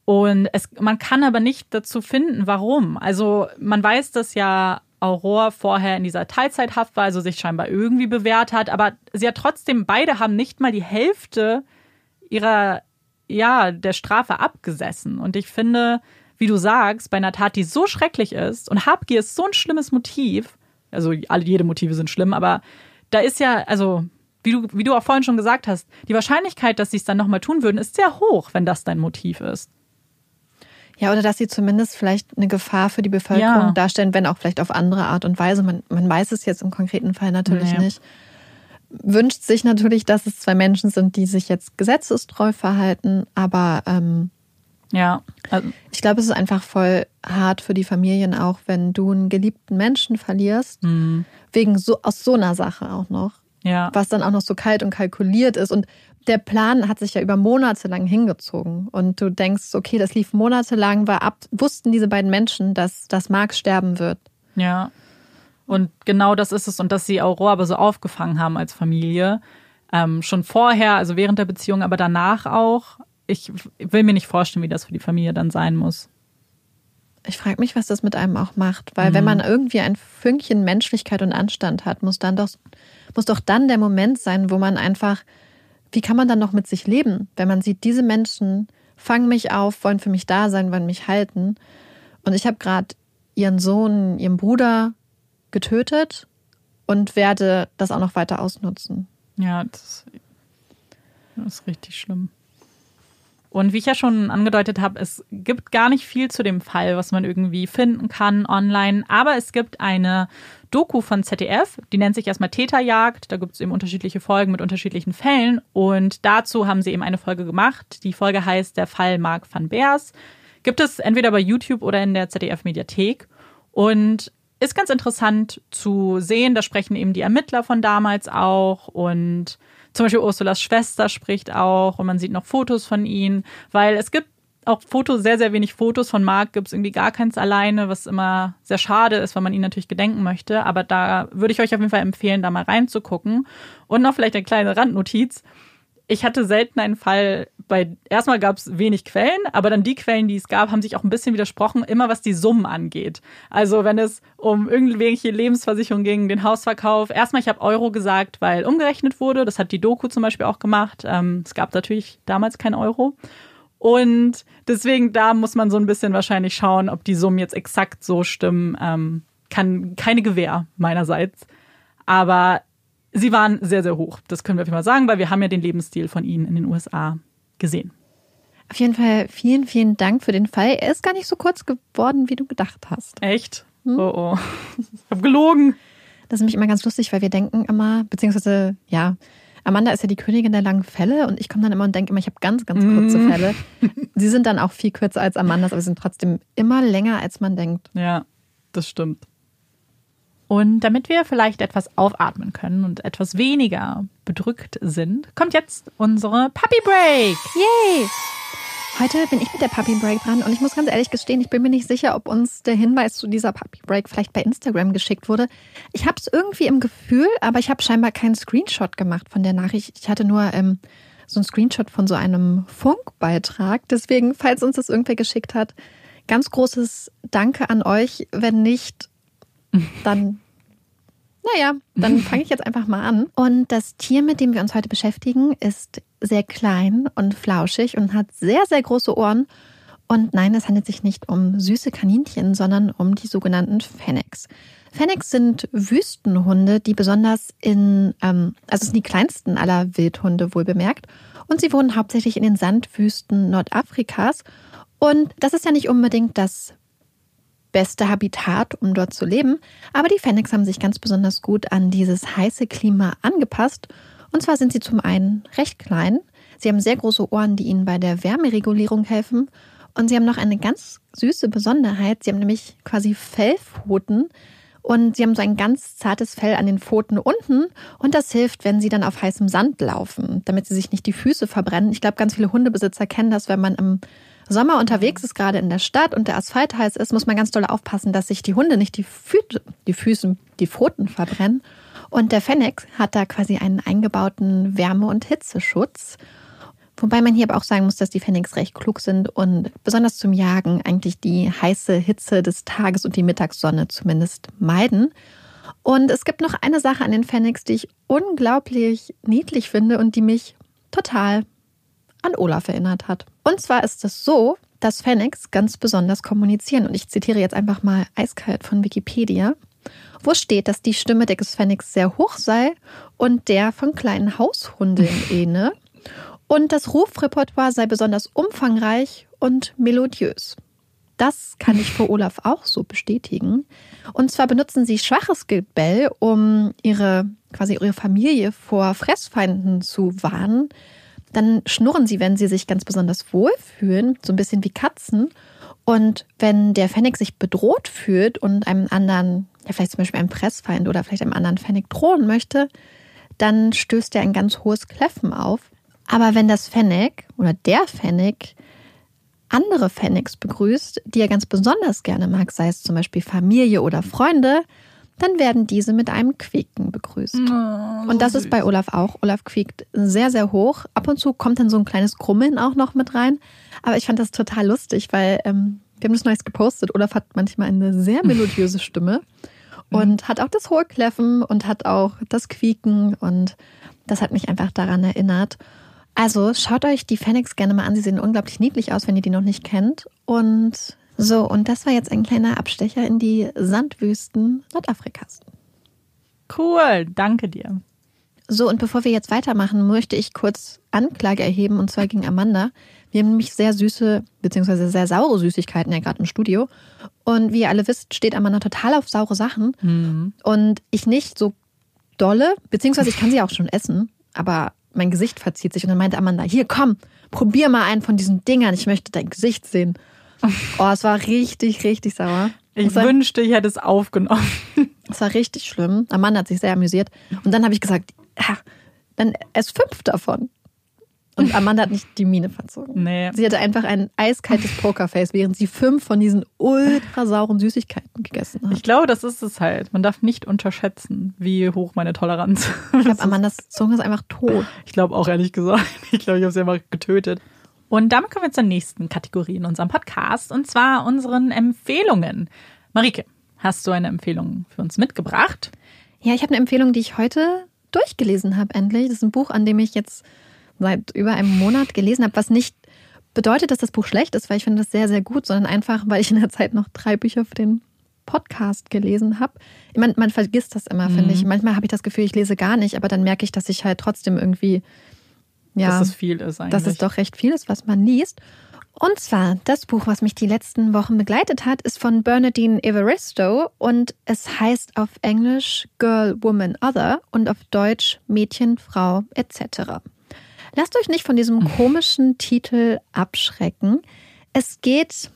Und es, man kann aber nicht dazu finden, warum. Also man weiß, dass ja Aurora vorher in dieser Teilzeithaft war, also sich scheinbar irgendwie bewährt hat, aber sie hat trotzdem, beide haben nicht mal die Hälfte ihrer, ja, der Strafe abgesessen. Und ich finde, wie du sagst, bei einer Tat, die so schrecklich ist und Habgier ist so ein schlimmes Motiv, also alle, jede Motive sind schlimm, aber da ist ja, also wie du, wie du auch vorhin schon gesagt hast, die Wahrscheinlichkeit, dass sie es dann nochmal tun würden, ist sehr hoch, wenn das dein Motiv ist. Ja, oder dass sie zumindest vielleicht eine Gefahr für die Bevölkerung ja. darstellen, wenn auch vielleicht auf andere Art und Weise. Man, man weiß es jetzt im konkreten Fall natürlich nee. nicht. Wünscht sich natürlich, dass es zwei Menschen sind, die sich jetzt gesetzestreu verhalten, aber ähm, ja. Also ich glaube, es ist einfach voll hart für die Familien auch, wenn du einen geliebten Menschen verlierst, mhm. wegen so aus so einer Sache auch noch. Ja. Was dann auch noch so kalt und kalkuliert ist. Und der Plan hat sich ja über Monate lang hingezogen. Und du denkst, okay, das lief monatelang, war ab, wussten diese beiden Menschen, dass, dass Marx sterben wird. Ja. Und genau das ist es. Und dass sie Aurora aber so aufgefangen haben als Familie. Ähm, schon vorher, also während der Beziehung, aber danach auch ich will mir nicht vorstellen, wie das für die Familie dann sein muss. Ich frage mich, was das mit einem auch macht, weil mhm. wenn man irgendwie ein Fünkchen Menschlichkeit und Anstand hat, muss dann doch muss doch dann der Moment sein, wo man einfach wie kann man dann noch mit sich leben, wenn man sieht, diese Menschen fangen mich auf, wollen für mich da sein, wollen mich halten und ich habe gerade ihren Sohn, ihren Bruder getötet und werde das auch noch weiter ausnutzen. Ja, das, das ist richtig schlimm. Und wie ich ja schon angedeutet habe, es gibt gar nicht viel zu dem Fall, was man irgendwie finden kann online. Aber es gibt eine Doku von ZDF, die nennt sich erstmal Täterjagd. Da gibt es eben unterschiedliche Folgen mit unterschiedlichen Fällen. Und dazu haben sie eben eine Folge gemacht. Die Folge heißt Der Fall Mark van Beers. Gibt es entweder bei YouTube oder in der ZDF-Mediathek. Und ist ganz interessant zu sehen. Da sprechen eben die Ermittler von damals auch und zum Beispiel Ursulas Schwester spricht auch und man sieht noch Fotos von ihnen, weil es gibt auch Fotos, sehr, sehr wenig Fotos von Marc, gibt es irgendwie gar keins alleine, was immer sehr schade ist, weil man ihn natürlich gedenken möchte. Aber da würde ich euch auf jeden Fall empfehlen, da mal reinzugucken. Und noch vielleicht eine kleine Randnotiz ich hatte selten einen Fall, bei erstmal gab es wenig Quellen, aber dann die Quellen, die es gab, haben sich auch ein bisschen widersprochen, immer was die Summen angeht. Also wenn es um irgendwelche Lebensversicherungen ging, den Hausverkauf, erstmal, ich habe Euro gesagt, weil umgerechnet wurde. Das hat die Doku zum Beispiel auch gemacht. Ähm, es gab natürlich damals kein Euro. Und deswegen, da muss man so ein bisschen wahrscheinlich schauen, ob die Summen jetzt exakt so stimmen. Ähm, kann keine Gewähr meinerseits. Aber sie waren sehr, sehr hoch. Das können wir auf jeden Fall sagen, weil wir haben ja den Lebensstil von ihnen in den USA gesehen. Auf jeden Fall vielen, vielen Dank für den Fall. Er ist gar nicht so kurz geworden, wie du gedacht hast. Echt? Hm? Oh, oh. Ich hab gelogen. Das ist nämlich immer ganz lustig, weil wir denken immer, beziehungsweise, ja, Amanda ist ja die Königin der langen Fälle und ich komme dann immer und denke immer, ich habe ganz, ganz kurze mm. Fälle. Sie sind dann auch viel kürzer als Amandas, aber sie sind trotzdem immer länger, als man denkt. Ja, das stimmt. Und damit wir vielleicht etwas aufatmen können und etwas weniger bedrückt sind, kommt jetzt unsere Puppy Break. Yay! Heute bin ich mit der Puppy Break dran und ich muss ganz ehrlich gestehen, ich bin mir nicht sicher, ob uns der Hinweis zu dieser Puppy Break vielleicht bei Instagram geschickt wurde. Ich habe es irgendwie im Gefühl, aber ich habe scheinbar keinen Screenshot gemacht von der Nachricht. Ich hatte nur ähm, so ein Screenshot von so einem Funkbeitrag. Deswegen, falls uns das irgendwer geschickt hat, ganz großes Danke an euch. Wenn nicht, dann naja, dann fange ich jetzt einfach mal an. Und das Tier, mit dem wir uns heute beschäftigen, ist sehr klein und flauschig und hat sehr, sehr große Ohren. Und nein, es handelt sich nicht um süße Kaninchen, sondern um die sogenannten Fennecs. Fennecs sind Wüstenhunde, die besonders in, ähm, also sind die kleinsten aller Wildhunde wohl bemerkt. Und sie wohnen hauptsächlich in den Sandwüsten Nordafrikas. Und das ist ja nicht unbedingt das beste Habitat, um dort zu leben. Aber die Fennecs haben sich ganz besonders gut an dieses heiße Klima angepasst. Und zwar sind sie zum einen recht klein. Sie haben sehr große Ohren, die ihnen bei der Wärmeregulierung helfen. Und sie haben noch eine ganz süße Besonderheit. Sie haben nämlich quasi Fellpfoten. Und sie haben so ein ganz zartes Fell an den Pfoten unten. Und das hilft, wenn sie dann auf heißem Sand laufen, damit sie sich nicht die Füße verbrennen. Ich glaube, ganz viele Hundebesitzer kennen das, wenn man im Sommer unterwegs ist, gerade in der Stadt und der Asphalt heiß ist, muss man ganz doll aufpassen, dass sich die Hunde nicht die, Fü die Füße, die Pfoten verbrennen. Und der Fennex hat da quasi einen eingebauten Wärme- und Hitzeschutz. Wobei man hier aber auch sagen muss, dass die Fennecs recht klug sind und besonders zum Jagen eigentlich die heiße Hitze des Tages und die Mittagssonne zumindest meiden. Und es gibt noch eine Sache an den Fennecs, die ich unglaublich niedlich finde und die mich total an Olaf erinnert hat. Und zwar ist es so, dass Fennecs ganz besonders kommunizieren. Und ich zitiere jetzt einfach mal eiskalt von Wikipedia, wo steht, dass die Stimme des Fennecs sehr hoch sei und der von kleinen Haushunden ähne. Und das Rufrepertoire sei besonders umfangreich und melodiös. Das kann ich für Olaf auch so bestätigen. Und zwar benutzen sie schwaches Gebell, um ihre quasi ihre Familie vor Fressfeinden zu warnen. Dann schnurren sie, wenn sie sich ganz besonders wohlfühlen, so ein bisschen wie Katzen. Und wenn der Fennec sich bedroht fühlt und einem anderen, ja vielleicht zum Beispiel einem Pressfeind oder vielleicht einem anderen Fennec drohen möchte, dann stößt er ein ganz hohes Kläffen auf. Aber wenn das Fennec oder der Fennec andere Fennecs begrüßt, die er ganz besonders gerne mag, sei es zum Beispiel Familie oder Freunde, dann werden diese mit einem Quieken begrüßt. Oh, so und das süß. ist bei Olaf auch. Olaf quiekt sehr, sehr hoch. Ab und zu kommt dann so ein kleines Grummeln auch noch mit rein. Aber ich fand das total lustig, weil ähm, wir haben das Neues gepostet. Olaf hat manchmal eine sehr melodiöse Stimme und hat auch das hohe Kläffen und hat auch das Quieken und das hat mich einfach daran erinnert. Also schaut euch die Fennecs gerne mal an. Sie sehen unglaublich niedlich aus, wenn ihr die noch nicht kennt. Und so, und das war jetzt ein kleiner Abstecher in die Sandwüsten Nordafrikas. Cool, danke dir. So, und bevor wir jetzt weitermachen, möchte ich kurz Anklage erheben, und zwar gegen Amanda. Wir haben nämlich sehr süße, beziehungsweise sehr saure Süßigkeiten ja gerade im Studio. Und wie ihr alle wisst, steht Amanda total auf saure Sachen. Mhm. Und ich nicht so dolle, beziehungsweise ich kann sie auch schon essen, aber mein Gesicht verzieht sich. Und dann meinte Amanda, hier komm, probier mal einen von diesen Dingern, ich möchte dein Gesicht sehen. Oh, es war richtig, richtig sauer. Ich war, wünschte, ich hätte es aufgenommen. Es war richtig schlimm. Amanda hat sich sehr amüsiert. Und dann habe ich gesagt, ja, dann ess fünf davon. Und Amanda hat nicht die Miene verzogen. Nee. Sie hatte einfach ein eiskaltes Pokerface, während sie fünf von diesen ultra sauren Süßigkeiten gegessen hat. Ich glaube, das ist es halt. Man darf nicht unterschätzen, wie hoch meine Toleranz ist. Ich glaube, Amandas Zunge ist einfach tot. Ich glaube auch ehrlich gesagt. Ich glaube, ich habe sie einfach getötet. Und damit kommen wir zur nächsten Kategorie in unserem Podcast und zwar unseren Empfehlungen. Marike, hast du eine Empfehlung für uns mitgebracht? Ja, ich habe eine Empfehlung, die ich heute durchgelesen habe, endlich. Das ist ein Buch, an dem ich jetzt seit über einem Monat gelesen habe, was nicht bedeutet, dass das Buch schlecht ist, weil ich finde das sehr, sehr gut, sondern einfach, weil ich in der Zeit noch drei Bücher für den Podcast gelesen habe. Man, man vergisst das immer, mhm. finde ich. Manchmal habe ich das Gefühl, ich lese gar nicht, aber dann merke ich, dass ich halt trotzdem irgendwie ja, dass es viel ist eigentlich. Dass es doch recht viel ist, was man liest. Und zwar, das Buch, was mich die letzten Wochen begleitet hat, ist von Bernadine Evaristo und es heißt auf Englisch Girl, Woman, Other und auf Deutsch Mädchen, Frau etc. Lasst euch nicht von diesem komischen Titel abschrecken. Es geht,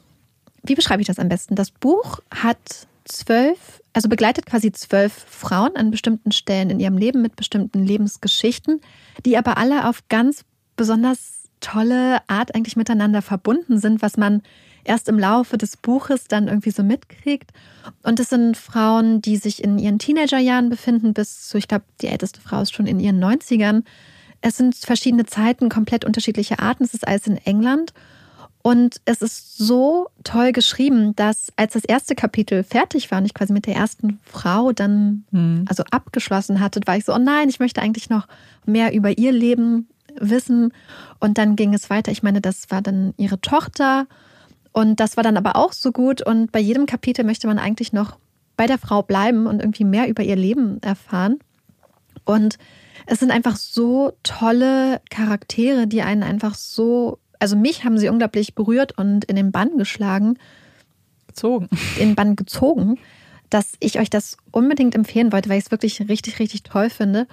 wie beschreibe ich das am besten? Das Buch hat zwölf, also begleitet quasi zwölf Frauen an bestimmten Stellen in ihrem Leben mit bestimmten Lebensgeschichten, die aber alle auf ganz besonders tolle Art eigentlich miteinander verbunden sind, was man erst im Laufe des Buches dann irgendwie so mitkriegt. Und es sind Frauen, die sich in ihren Teenagerjahren befinden, bis zu, ich glaube, die älteste Frau ist schon in ihren 90ern. es sind verschiedene Zeiten, komplett unterschiedliche Arten. Es ist alles in England. Und es ist so toll geschrieben, dass als das erste Kapitel fertig war und ich quasi mit der ersten Frau dann Mhm. also abgeschlossen hatte, war ich so, oh nein, ich möchte eigentlich noch mehr über ihr Leben wissen. Und dann ging es weiter. Ich meine, das war dann ihre Tochter. Und das war dann aber auch so gut. Und bei jedem Kapitel möchte man eigentlich noch bei der Frau bleiben und irgendwie mehr über ihr Leben erfahren. Und es sind einfach so tolle Charaktere, die einen einfach so, also mich haben sie unglaublich berührt und in den Bann geschlagen, Gezogen. in den Bann gezogen, dass ich euch das unbedingt empfehlen wollte, weil ich es wirklich richtig, richtig toll finde.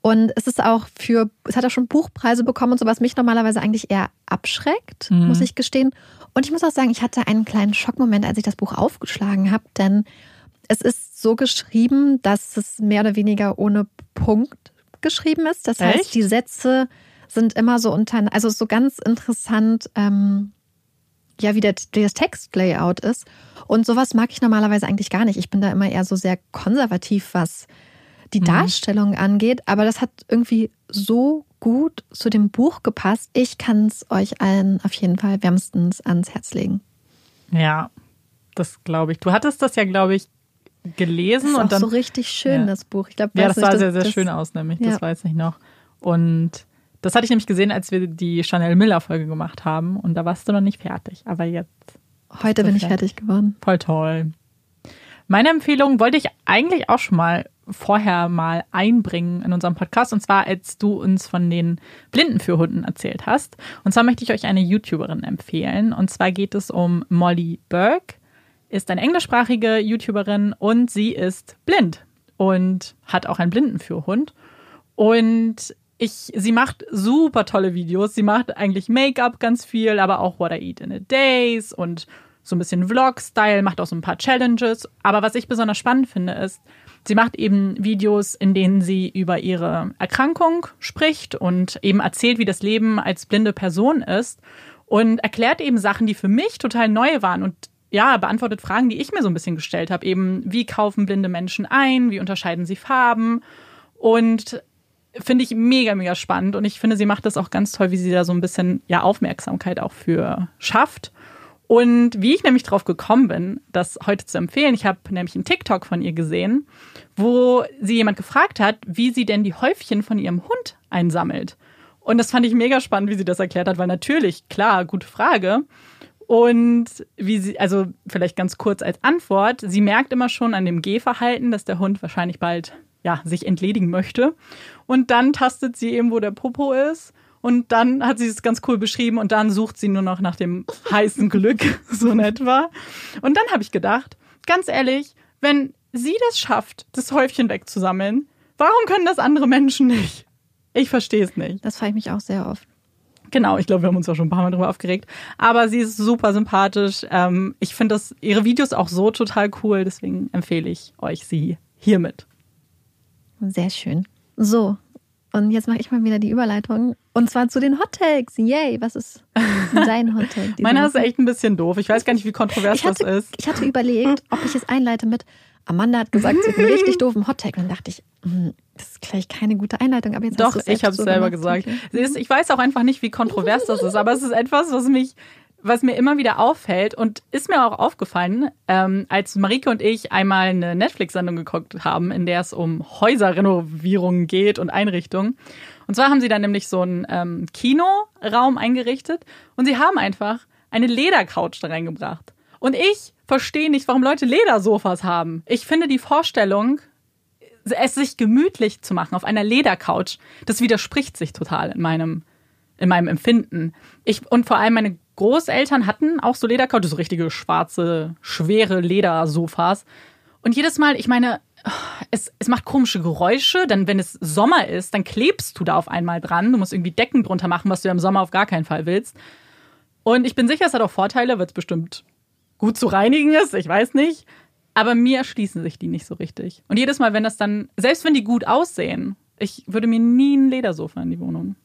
Und es ist auch für, es hat auch schon Buchpreise bekommen und so, was mich normalerweise eigentlich eher abschreckt, Mhm. muss ich gestehen. Und ich muss auch sagen, ich hatte einen kleinen Schockmoment, als ich das Buch aufgeschlagen habe, denn es ist so geschrieben, dass es mehr oder weniger ohne Punkt geschrieben ist. Das heißt, Echt? die Sätze sind immer so unter, also so ganz interessant, ähm, ja, wie, der, das Textlayout ist. Und sowas mag ich normalerweise eigentlich gar nicht. Ich bin da immer eher so sehr konservativ, was die Mhm. Darstellung angeht. Aber das hat irgendwie so gut zu dem Buch gepasst. Ich kann es euch allen auf jeden Fall wärmstens ans Herz legen. Ja, das glaube ich. Du hattest das ja, glaube ich, Das gelesen ist auch und dann. so richtig schön, Ja. das Buch. Ich glaube, ja, das nicht, sah sehr, sehr das- schön aus, nämlich. Ja. Das weiß ich noch. Und das hatte ich nämlich gesehen, als wir die Chanel Miller-Folge gemacht haben. Und da warst du noch nicht fertig. Aber jetzt Heute bin ich Perfekt. fertig geworden. voll toll. Meine Empfehlung wollte ich eigentlich auch schon mal vorher mal einbringen in unserem Podcast. Und zwar, als du uns von den Blinden für Hunden erzählt hast. Und zwar möchte ich euch eine YouTuberin empfehlen. Und zwar geht es um Molly Burke. Ist eine englischsprachige YouTuberin und sie ist blind und hat auch einen Blindenführhund. Und ich, sie macht super tolle Videos. Sie macht eigentlich Make-up ganz viel, aber auch What I Eat in a Days und so ein bisschen Vlog-Style, macht auch so ein paar Challenges. Aber was ich besonders spannend finde, ist, sie macht eben Videos, in denen sie über ihre Erkrankung spricht und eben erzählt, wie das Leben als blinde Person ist und erklärt eben Sachen, die für mich total neu waren und ja, beantwortet Fragen, die ich mir so ein bisschen gestellt habe. Eben, wie kaufen blinde Menschen ein? Wie unterscheiden sie Farben? Und finde ich mega, mega spannend. Und ich finde, sie macht das auch ganz toll, wie sie da so ein bisschen ja, Aufmerksamkeit auch für schafft. Und wie ich nämlich drauf gekommen bin, das heute zu empfehlen, ich habe nämlich einen TikTok von ihr gesehen, wo sie jemand gefragt hat, wie sie denn die Häufchen von ihrem Hund einsammelt. Und das fand ich mega spannend, wie sie das erklärt hat, weil natürlich, klar, gute Frage. Und wie sie, also vielleicht ganz kurz als Antwort, sie merkt immer schon an dem Gehverhalten, dass der Hund wahrscheinlich bald ja, sich entledigen möchte. Und dann tastet sie eben, wo der Popo ist. Und dann hat sie es ganz cool beschrieben und dann sucht sie nur noch nach dem heißen Glück, so in etwa. Und dann habe ich gedacht, ganz ehrlich, wenn sie das schafft, das Häufchen wegzusammeln, warum können das andere Menschen nicht? Ich verstehe es nicht. Das frage ich mich auch sehr oft. Genau, ich glaube, wir haben uns auch schon ein paar Mal drüber aufgeregt. Aber sie ist super sympathisch. Ähm, ich finde das ihre Videos auch so total cool, deswegen empfehle ich euch sie hiermit. Sehr schön. So, und jetzt mache ich mal wieder die Überleitung. Und zwar zu den Hot Takes. Yay, was ist dein Hot Take? Meiner ist echt ein bisschen doof. Ich weiß gar nicht, wie kontrovers hatte, das ist. Ich hatte überlegt, ob ich es einleite mit Amanda hat gesagt, sie hat einen richtig doofen Hot Take. Und dann dachte ich, hm, das ist gleich keine gute Einleitung. Aber jetzt Doch, ich habe es so selber gemacht. gesagt. Okay. Ist, ich weiß auch einfach nicht, wie kontrovers das ist, aber es ist etwas, was mich, was mir immer wieder auffällt und ist mir auch aufgefallen, ähm, als Marike und ich einmal eine Netflix-Sendung geguckt haben, in der es um Häuserrenovierungen geht und Einrichtungen. Und zwar haben sie dann nämlich so einen ähm, Kinoraum eingerichtet und sie haben einfach eine Ledercouch da reingebracht. Und ich verstehe nicht, warum Leute Ledersofas haben. Ich finde die Vorstellung, es sich gemütlich zu machen auf einer Ledercouch, das widerspricht sich total in meinem, in meinem Empfinden. Ich, und vor allem meine Großeltern hatten auch so Ledercouches, so richtige schwarze, schwere Ledersofas. Und jedes Mal, ich meine, es, es macht komische Geräusche, dann wenn es Sommer ist, dann klebst du da auf einmal dran. Du musst irgendwie Decken drunter machen, was du ja im Sommer auf gar keinen Fall willst. Und ich bin sicher, es hat auch Vorteile, weil es bestimmt gut zu reinigen ist, ich weiß nicht. Aber mir erschließen sich die nicht so richtig. Und jedes Mal, wenn das dann, selbst wenn die gut aussehen, ich würde mir nie ein Ledersofa in die Wohnung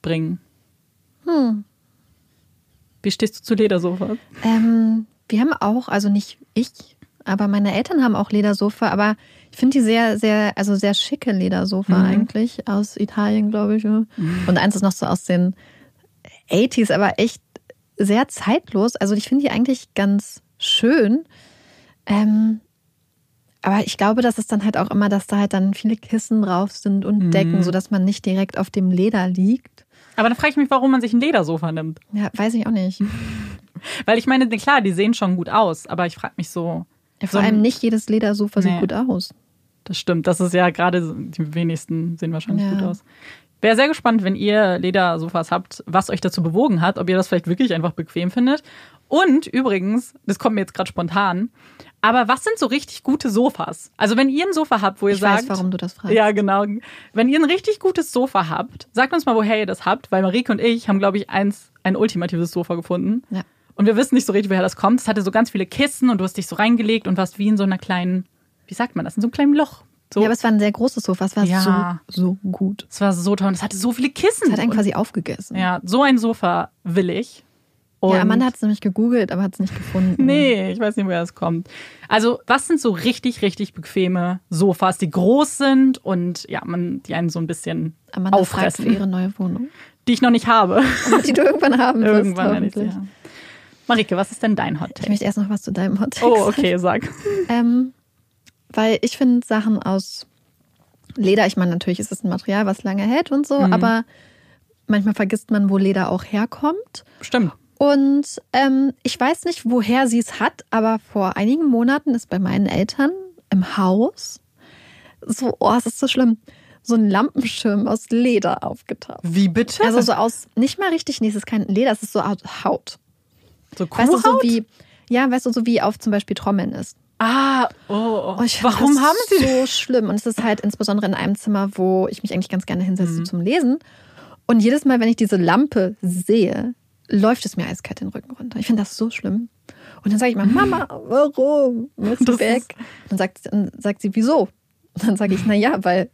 bringen. Hm. Wie stehst du zu Ledersofas? Ähm, wir haben auch, also nicht ich, aber meine Eltern haben auch Ledersofa, aber ich finde die sehr, sehr, also sehr schicke Ledersofa Mhm. eigentlich aus Italien, glaube ich. ja. Und eins ist noch so aus den 80s, aber echt sehr zeitlos. Also ich finde die eigentlich ganz schön. Ähm, aber ich glaube, das ist dann halt auch immer, dass da halt dann viele Kissen drauf sind und Mhm. Decken, sodass man nicht direkt auf dem Leder liegt. Aber dann frage ich mich, warum man sich ein Ledersofa nimmt. Ja, weiß ich auch nicht. Weil ich meine, klar, die sehen schon gut aus, aber ich frage mich so. Ja, so vor ein- allem nicht jedes Ledersofa Nee. sieht gut aus. Das stimmt, das ist ja gerade, so- die wenigsten sehen wahrscheinlich Ja. gut aus. Wäre sehr gespannt, wenn ihr Ledersofas habt, was euch dazu bewogen hat, ob ihr das vielleicht wirklich einfach bequem findet. Und übrigens, das kommt mir jetzt gerade spontan, aber was sind so richtig gute Sofas? Also wenn ihr ein Sofa habt, wo ihr Ich sagt, weiß, warum du das fragst. ja genau, wenn ihr ein richtig gutes Sofa habt, sagt uns mal, woher ihr das habt, weil Marike und ich haben, glaube ich, eins, ein ultimatives Sofa gefunden. Ja. Und wir wissen nicht so richtig, woher das kommt. Es hatte so ganz viele Kissen und du hast dich so reingelegt und warst wie in so einer kleinen, wie sagt man das, in so einem kleinen Loch. So. Ja, aber es war ein sehr großes Sofa. Es war Ja. so, so gut. Es war so toll und es hatte so viele Kissen. Es hat einen quasi aufgegessen. ja, so ein Sofa will ich. Und ja, Amanda hat es nämlich gegoogelt, aber hat es nicht gefunden. Nee, ich weiß nicht, woher das kommt. Also, was sind so richtig, richtig bequeme Sofas, die groß sind und ja, man, die einen so ein bisschen Amanda fragt für auffressen, ihre neue Wohnung. die ich noch nicht habe. Aber die du irgendwann haben wirst. Irgendwann ich hoffentlich. haben. Marike, was ist denn dein Hot Ich Take? möchte erst noch was zu deinem Hot Take Oh, sagen. okay, sag. Ähm, weil ich finde Sachen aus Leder, ich meine, natürlich ist es ein Material, was lange hält und so, Mhm. aber manchmal vergisst man, wo Leder auch herkommt. Stimmt. Und ähm, ich weiß nicht, woher sie es hat, aber vor einigen Monaten ist bei meinen Eltern im Haus so, oh, es ist so schlimm, so ein Lampenschirm aus Leder aufgetaucht. Wie bitte? Also so aus, nicht mal richtig, nee, es ist kein Leder, es ist so aus Haut. so Weißt du, so Kuhhaut? wie, ja, weißt du, so wie auf zum Beispiel Trommeln ist. Ah, oh, oh. Oh, ich Warum das haben sie so schlimm? Und es ist halt insbesondere in einem Zimmer, wo ich mich eigentlich ganz gerne hinsetze Mhm. zum Lesen. Und jedes Mal, wenn ich diese Lampe sehe, läuft es mir eiskalt den Rücken runter. Ich finde das so schlimm. Und dann sage ich mal, Mama, warum? Das die weg? Dann sagt, dann sagt sie, wieso? Und dann sage ich, na ja, weil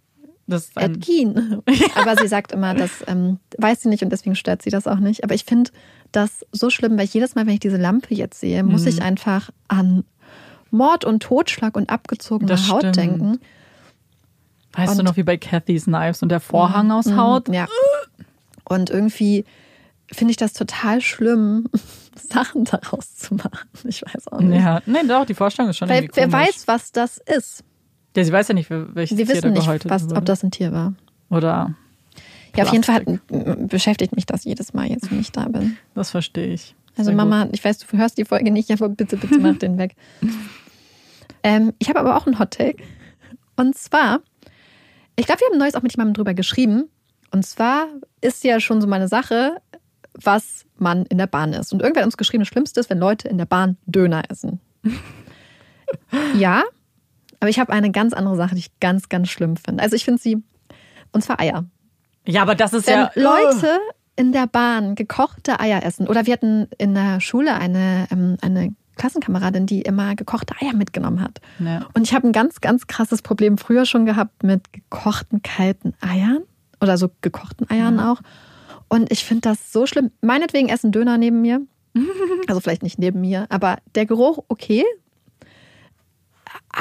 Das ist ein, Ed Gein. Aber sie sagt immer, das ähm, weiß sie nicht und deswegen stört sie das auch nicht. Aber ich finde das so schlimm, weil jedes Mal, wenn ich diese Lampe jetzt sehe, muss Mhm. ich einfach an Mord und Totschlag und abgezogene Das Haut stimmt. denken. weißt du und- noch, wie bei Cathy's Knives und der Vorhang aus Mhm, Haut? Ja. Und irgendwie finde ich das total schlimm, Sachen daraus zu machen. Ich weiß auch nicht. Ja, nee, doch, die Vorstellung ist schon Weil wer weiß, was das ist. Ja, sie weiß ja nicht, welches Wir Tier wissen da nicht, was, ob das ein Tier war. Oder, Ja, auf jeden Fall hat, beschäftigt mich das jedes Mal jetzt, wenn ich da bin. das verstehe ich. Also Sehr Mama, ich weiß, du hörst die Folge nicht, aber bitte, bitte mach den weg. Ähm, ich habe aber auch einen Hottake. Und zwar, ich glaube, wir haben neues auch mit jemandem drüber geschrieben. Und zwar ist ja schon so meine Sache, was man in der Bahn isst. Und irgendwer hat uns geschrieben, das Schlimmste ist, wenn Leute in der Bahn Döner essen. ja, aber ich habe eine ganz andere Sache, die ich ganz, ganz schlimm finde. Also ich finde sie, und zwar Eier. Ja, aber das ist Wenn ja. Leute in der Bahn gekochte Eier essen, oder wir hatten in der Schule eine, ähm, eine Klassenkameradin, die immer gekochte Eier mitgenommen hat. Ja. Und ich habe ein ganz, ganz krasses Problem früher schon gehabt mit gekochten kalten Eiern oder so gekochten Eiern auch. Und ich finde das so schlimm. Meinetwegen essen Döner neben mir. Also vielleicht nicht neben mir, aber der Geruch, okay.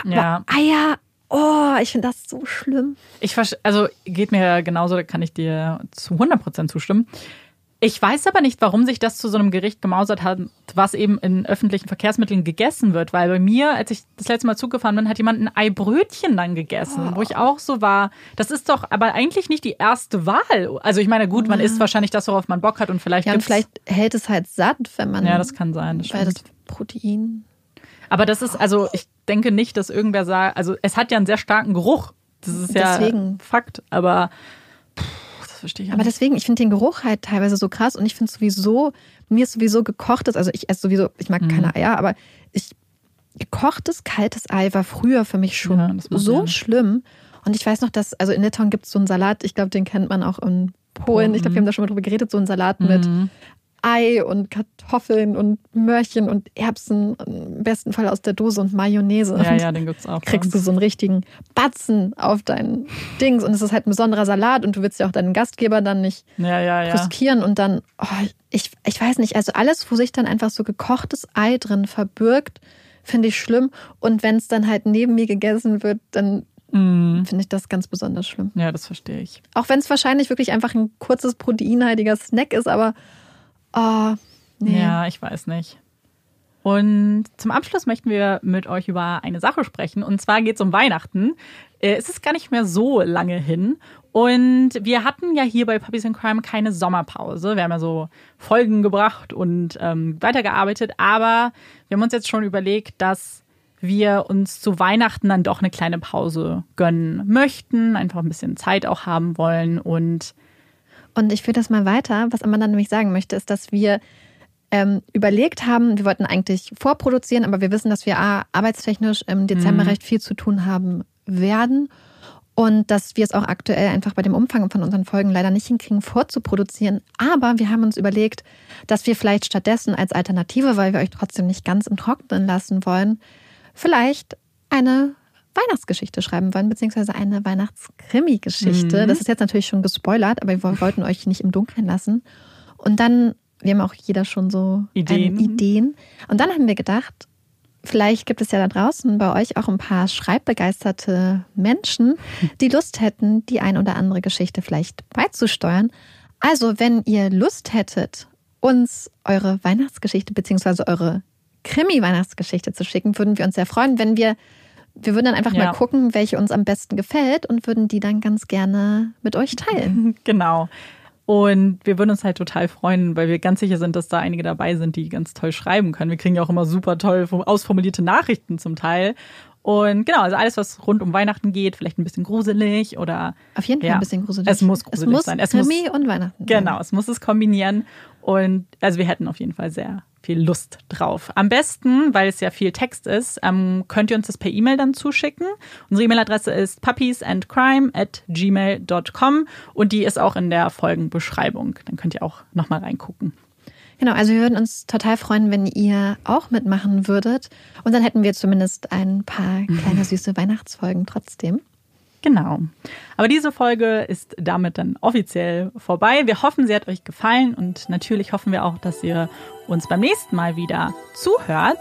ja. Aber Eier, oh, ich finde das so schlimm. Ich also geht mir genauso, da kann ich dir zu 100% zustimmen. Ich weiß aber nicht, warum sich das zu so einem Gericht gemausert hat, was eben in öffentlichen Verkehrsmitteln gegessen wird. Weil bei mir, als ich das letzte Mal zugefahren bin, hat jemand ein Eibrötchen dann gegessen, wo ich auch so war. Das ist doch aber eigentlich nicht die erste Wahl. Also ich meine, gut, man isst wahrscheinlich das, worauf man Bock hat und vielleicht Ja, und vielleicht hält es halt satt, wenn man. Ja, das kann sein. Das weil das. Protein. Aber das ist, also ich denke nicht, dass irgendwer sagt, also es hat ja einen sehr starken Geruch. Das ist ja Deswegen. Fakt, aber pff, verstehe ich Aber nicht. deswegen, ich finde den Geruch halt teilweise so krass und ich finde sowieso, mir ist sowieso gekochtes, also ich esse sowieso, ich mag Mhm. keine Eier, aber ich gekochtes, kaltes Ei war früher für mich schon Ja, so ja. schlimm. Und ich weiß noch, dass, also in Litauen gibt es so einen Salat, ich glaube, den kennt man auch in Polen. Ich glaube, wir haben da schon mal drüber geredet, so einen Salat mit Mhm. Ei und Kartoffeln und Möhrchen und Erbsen, im besten Fall aus der Dose und Mayonnaise. Ja, Und ja, den gibt's auch. kriegst du so einen richtigen Batzen auf dein Dings und es ist halt ein besonderer Salat und du willst ja auch deinen Gastgeber dann nicht Ja, ja, ja. riskieren und dann, oh, ich, ich weiß nicht, also alles, wo sich dann einfach so gekochtes Ei drin verbirgt, finde ich schlimm. Und wenn es dann halt neben mir gegessen wird, dann Mm. finde ich das ganz besonders schlimm. Ja, das verstehe ich. Auch wenn es wahrscheinlich wirklich einfach ein kurzes proteinhaltiger Snack ist, aber oh, nee. Ja, ich weiß nicht. Und zum Abschluss möchten wir mit euch über eine Sache sprechen. Und zwar geht es um Weihnachten. Äh, Es ist gar nicht mehr so lange hin. Und wir hatten ja hier bei Puppies in Crime keine Sommerpause. Wir haben ja so Folgen gebracht und ähm, weitergearbeitet. Aber wir haben uns jetzt schon überlegt, dass wir uns zu Weihnachten dann doch eine kleine Pause gönnen möchten. Einfach ein bisschen Zeit auch haben wollen. Und Und ich führe das mal weiter. Was Amanda nämlich sagen möchte, ist, dass wir ähm, überlegt haben, wir wollten eigentlich vorproduzieren, aber wir wissen, dass wir A, arbeitstechnisch im Dezember Mhm. recht viel zu tun haben werden und dass wir es auch aktuell einfach bei dem Umfang von unseren Folgen leider nicht hinkriegen, vorzuproduzieren. Aber wir haben uns überlegt, dass wir vielleicht stattdessen als Alternative, weil wir euch trotzdem nicht ganz im Trocknen lassen wollen, vielleicht eine Weihnachtsgeschichte schreiben wollen, beziehungsweise eine Weihnachtskrimi-Geschichte. Mhm. Das ist jetzt natürlich schon gespoilert, aber wir wollten euch nicht im Dunkeln lassen. Und dann, wir haben auch jeder schon so Ideen. ähm, Ideen. Und dann haben wir gedacht, vielleicht gibt es ja da draußen bei euch auch ein paar schreibbegeisterte Menschen, die Lust hätten, die ein oder andere Geschichte vielleicht beizusteuern. Also, wenn ihr Lust hättet, uns eure Weihnachtsgeschichte beziehungsweise eure Krimi-Weihnachtsgeschichte zu schicken, würden wir uns sehr freuen, wenn wir, wir würden dann einfach Ja. mal gucken, welche uns am besten gefällt und würden die dann ganz gerne mit euch teilen. Genau. Und wir würden uns halt total freuen, weil wir ganz sicher sind, dass da einige dabei sind, die ganz toll schreiben können. Wir kriegen ja auch immer super toll ausformulierte Nachrichten zum Teil. Und genau, also alles, was rund um Weihnachten geht, vielleicht ein bisschen gruselig oder Auf jeden Fall Ja. ein bisschen gruselig. Es muss gruselig es muss sein. Es muss- Krimi und Weihnachten. Genau, es muss es kombinieren. Und also wir hätten auf jeden Fall sehr viel Lust drauf. Am besten, weil es ja viel Text ist, ähm, könnt ihr uns das per E-Mail dann zuschicken. Unsere E-Mail-Adresse ist puppiesandcrime at gmail.com und die ist auch in der Folgenbeschreibung. Dann könnt ihr auch nochmal reingucken. Genau, also wir würden uns total freuen, wenn ihr auch mitmachen würdet. Und dann hätten wir zumindest ein paar kleine süße Weihnachtsfolgen trotzdem. Genau. Aber diese Folge ist damit dann offiziell vorbei. Wir hoffen, sie hat euch gefallen und natürlich hoffen wir auch, dass ihr uns beim nächsten Mal wieder zuhört.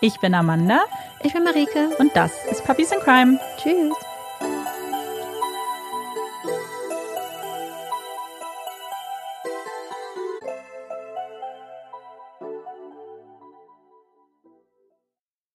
Ich bin Amanda Ich bin Marike. und das ist Puppies in Crime. Tschüss.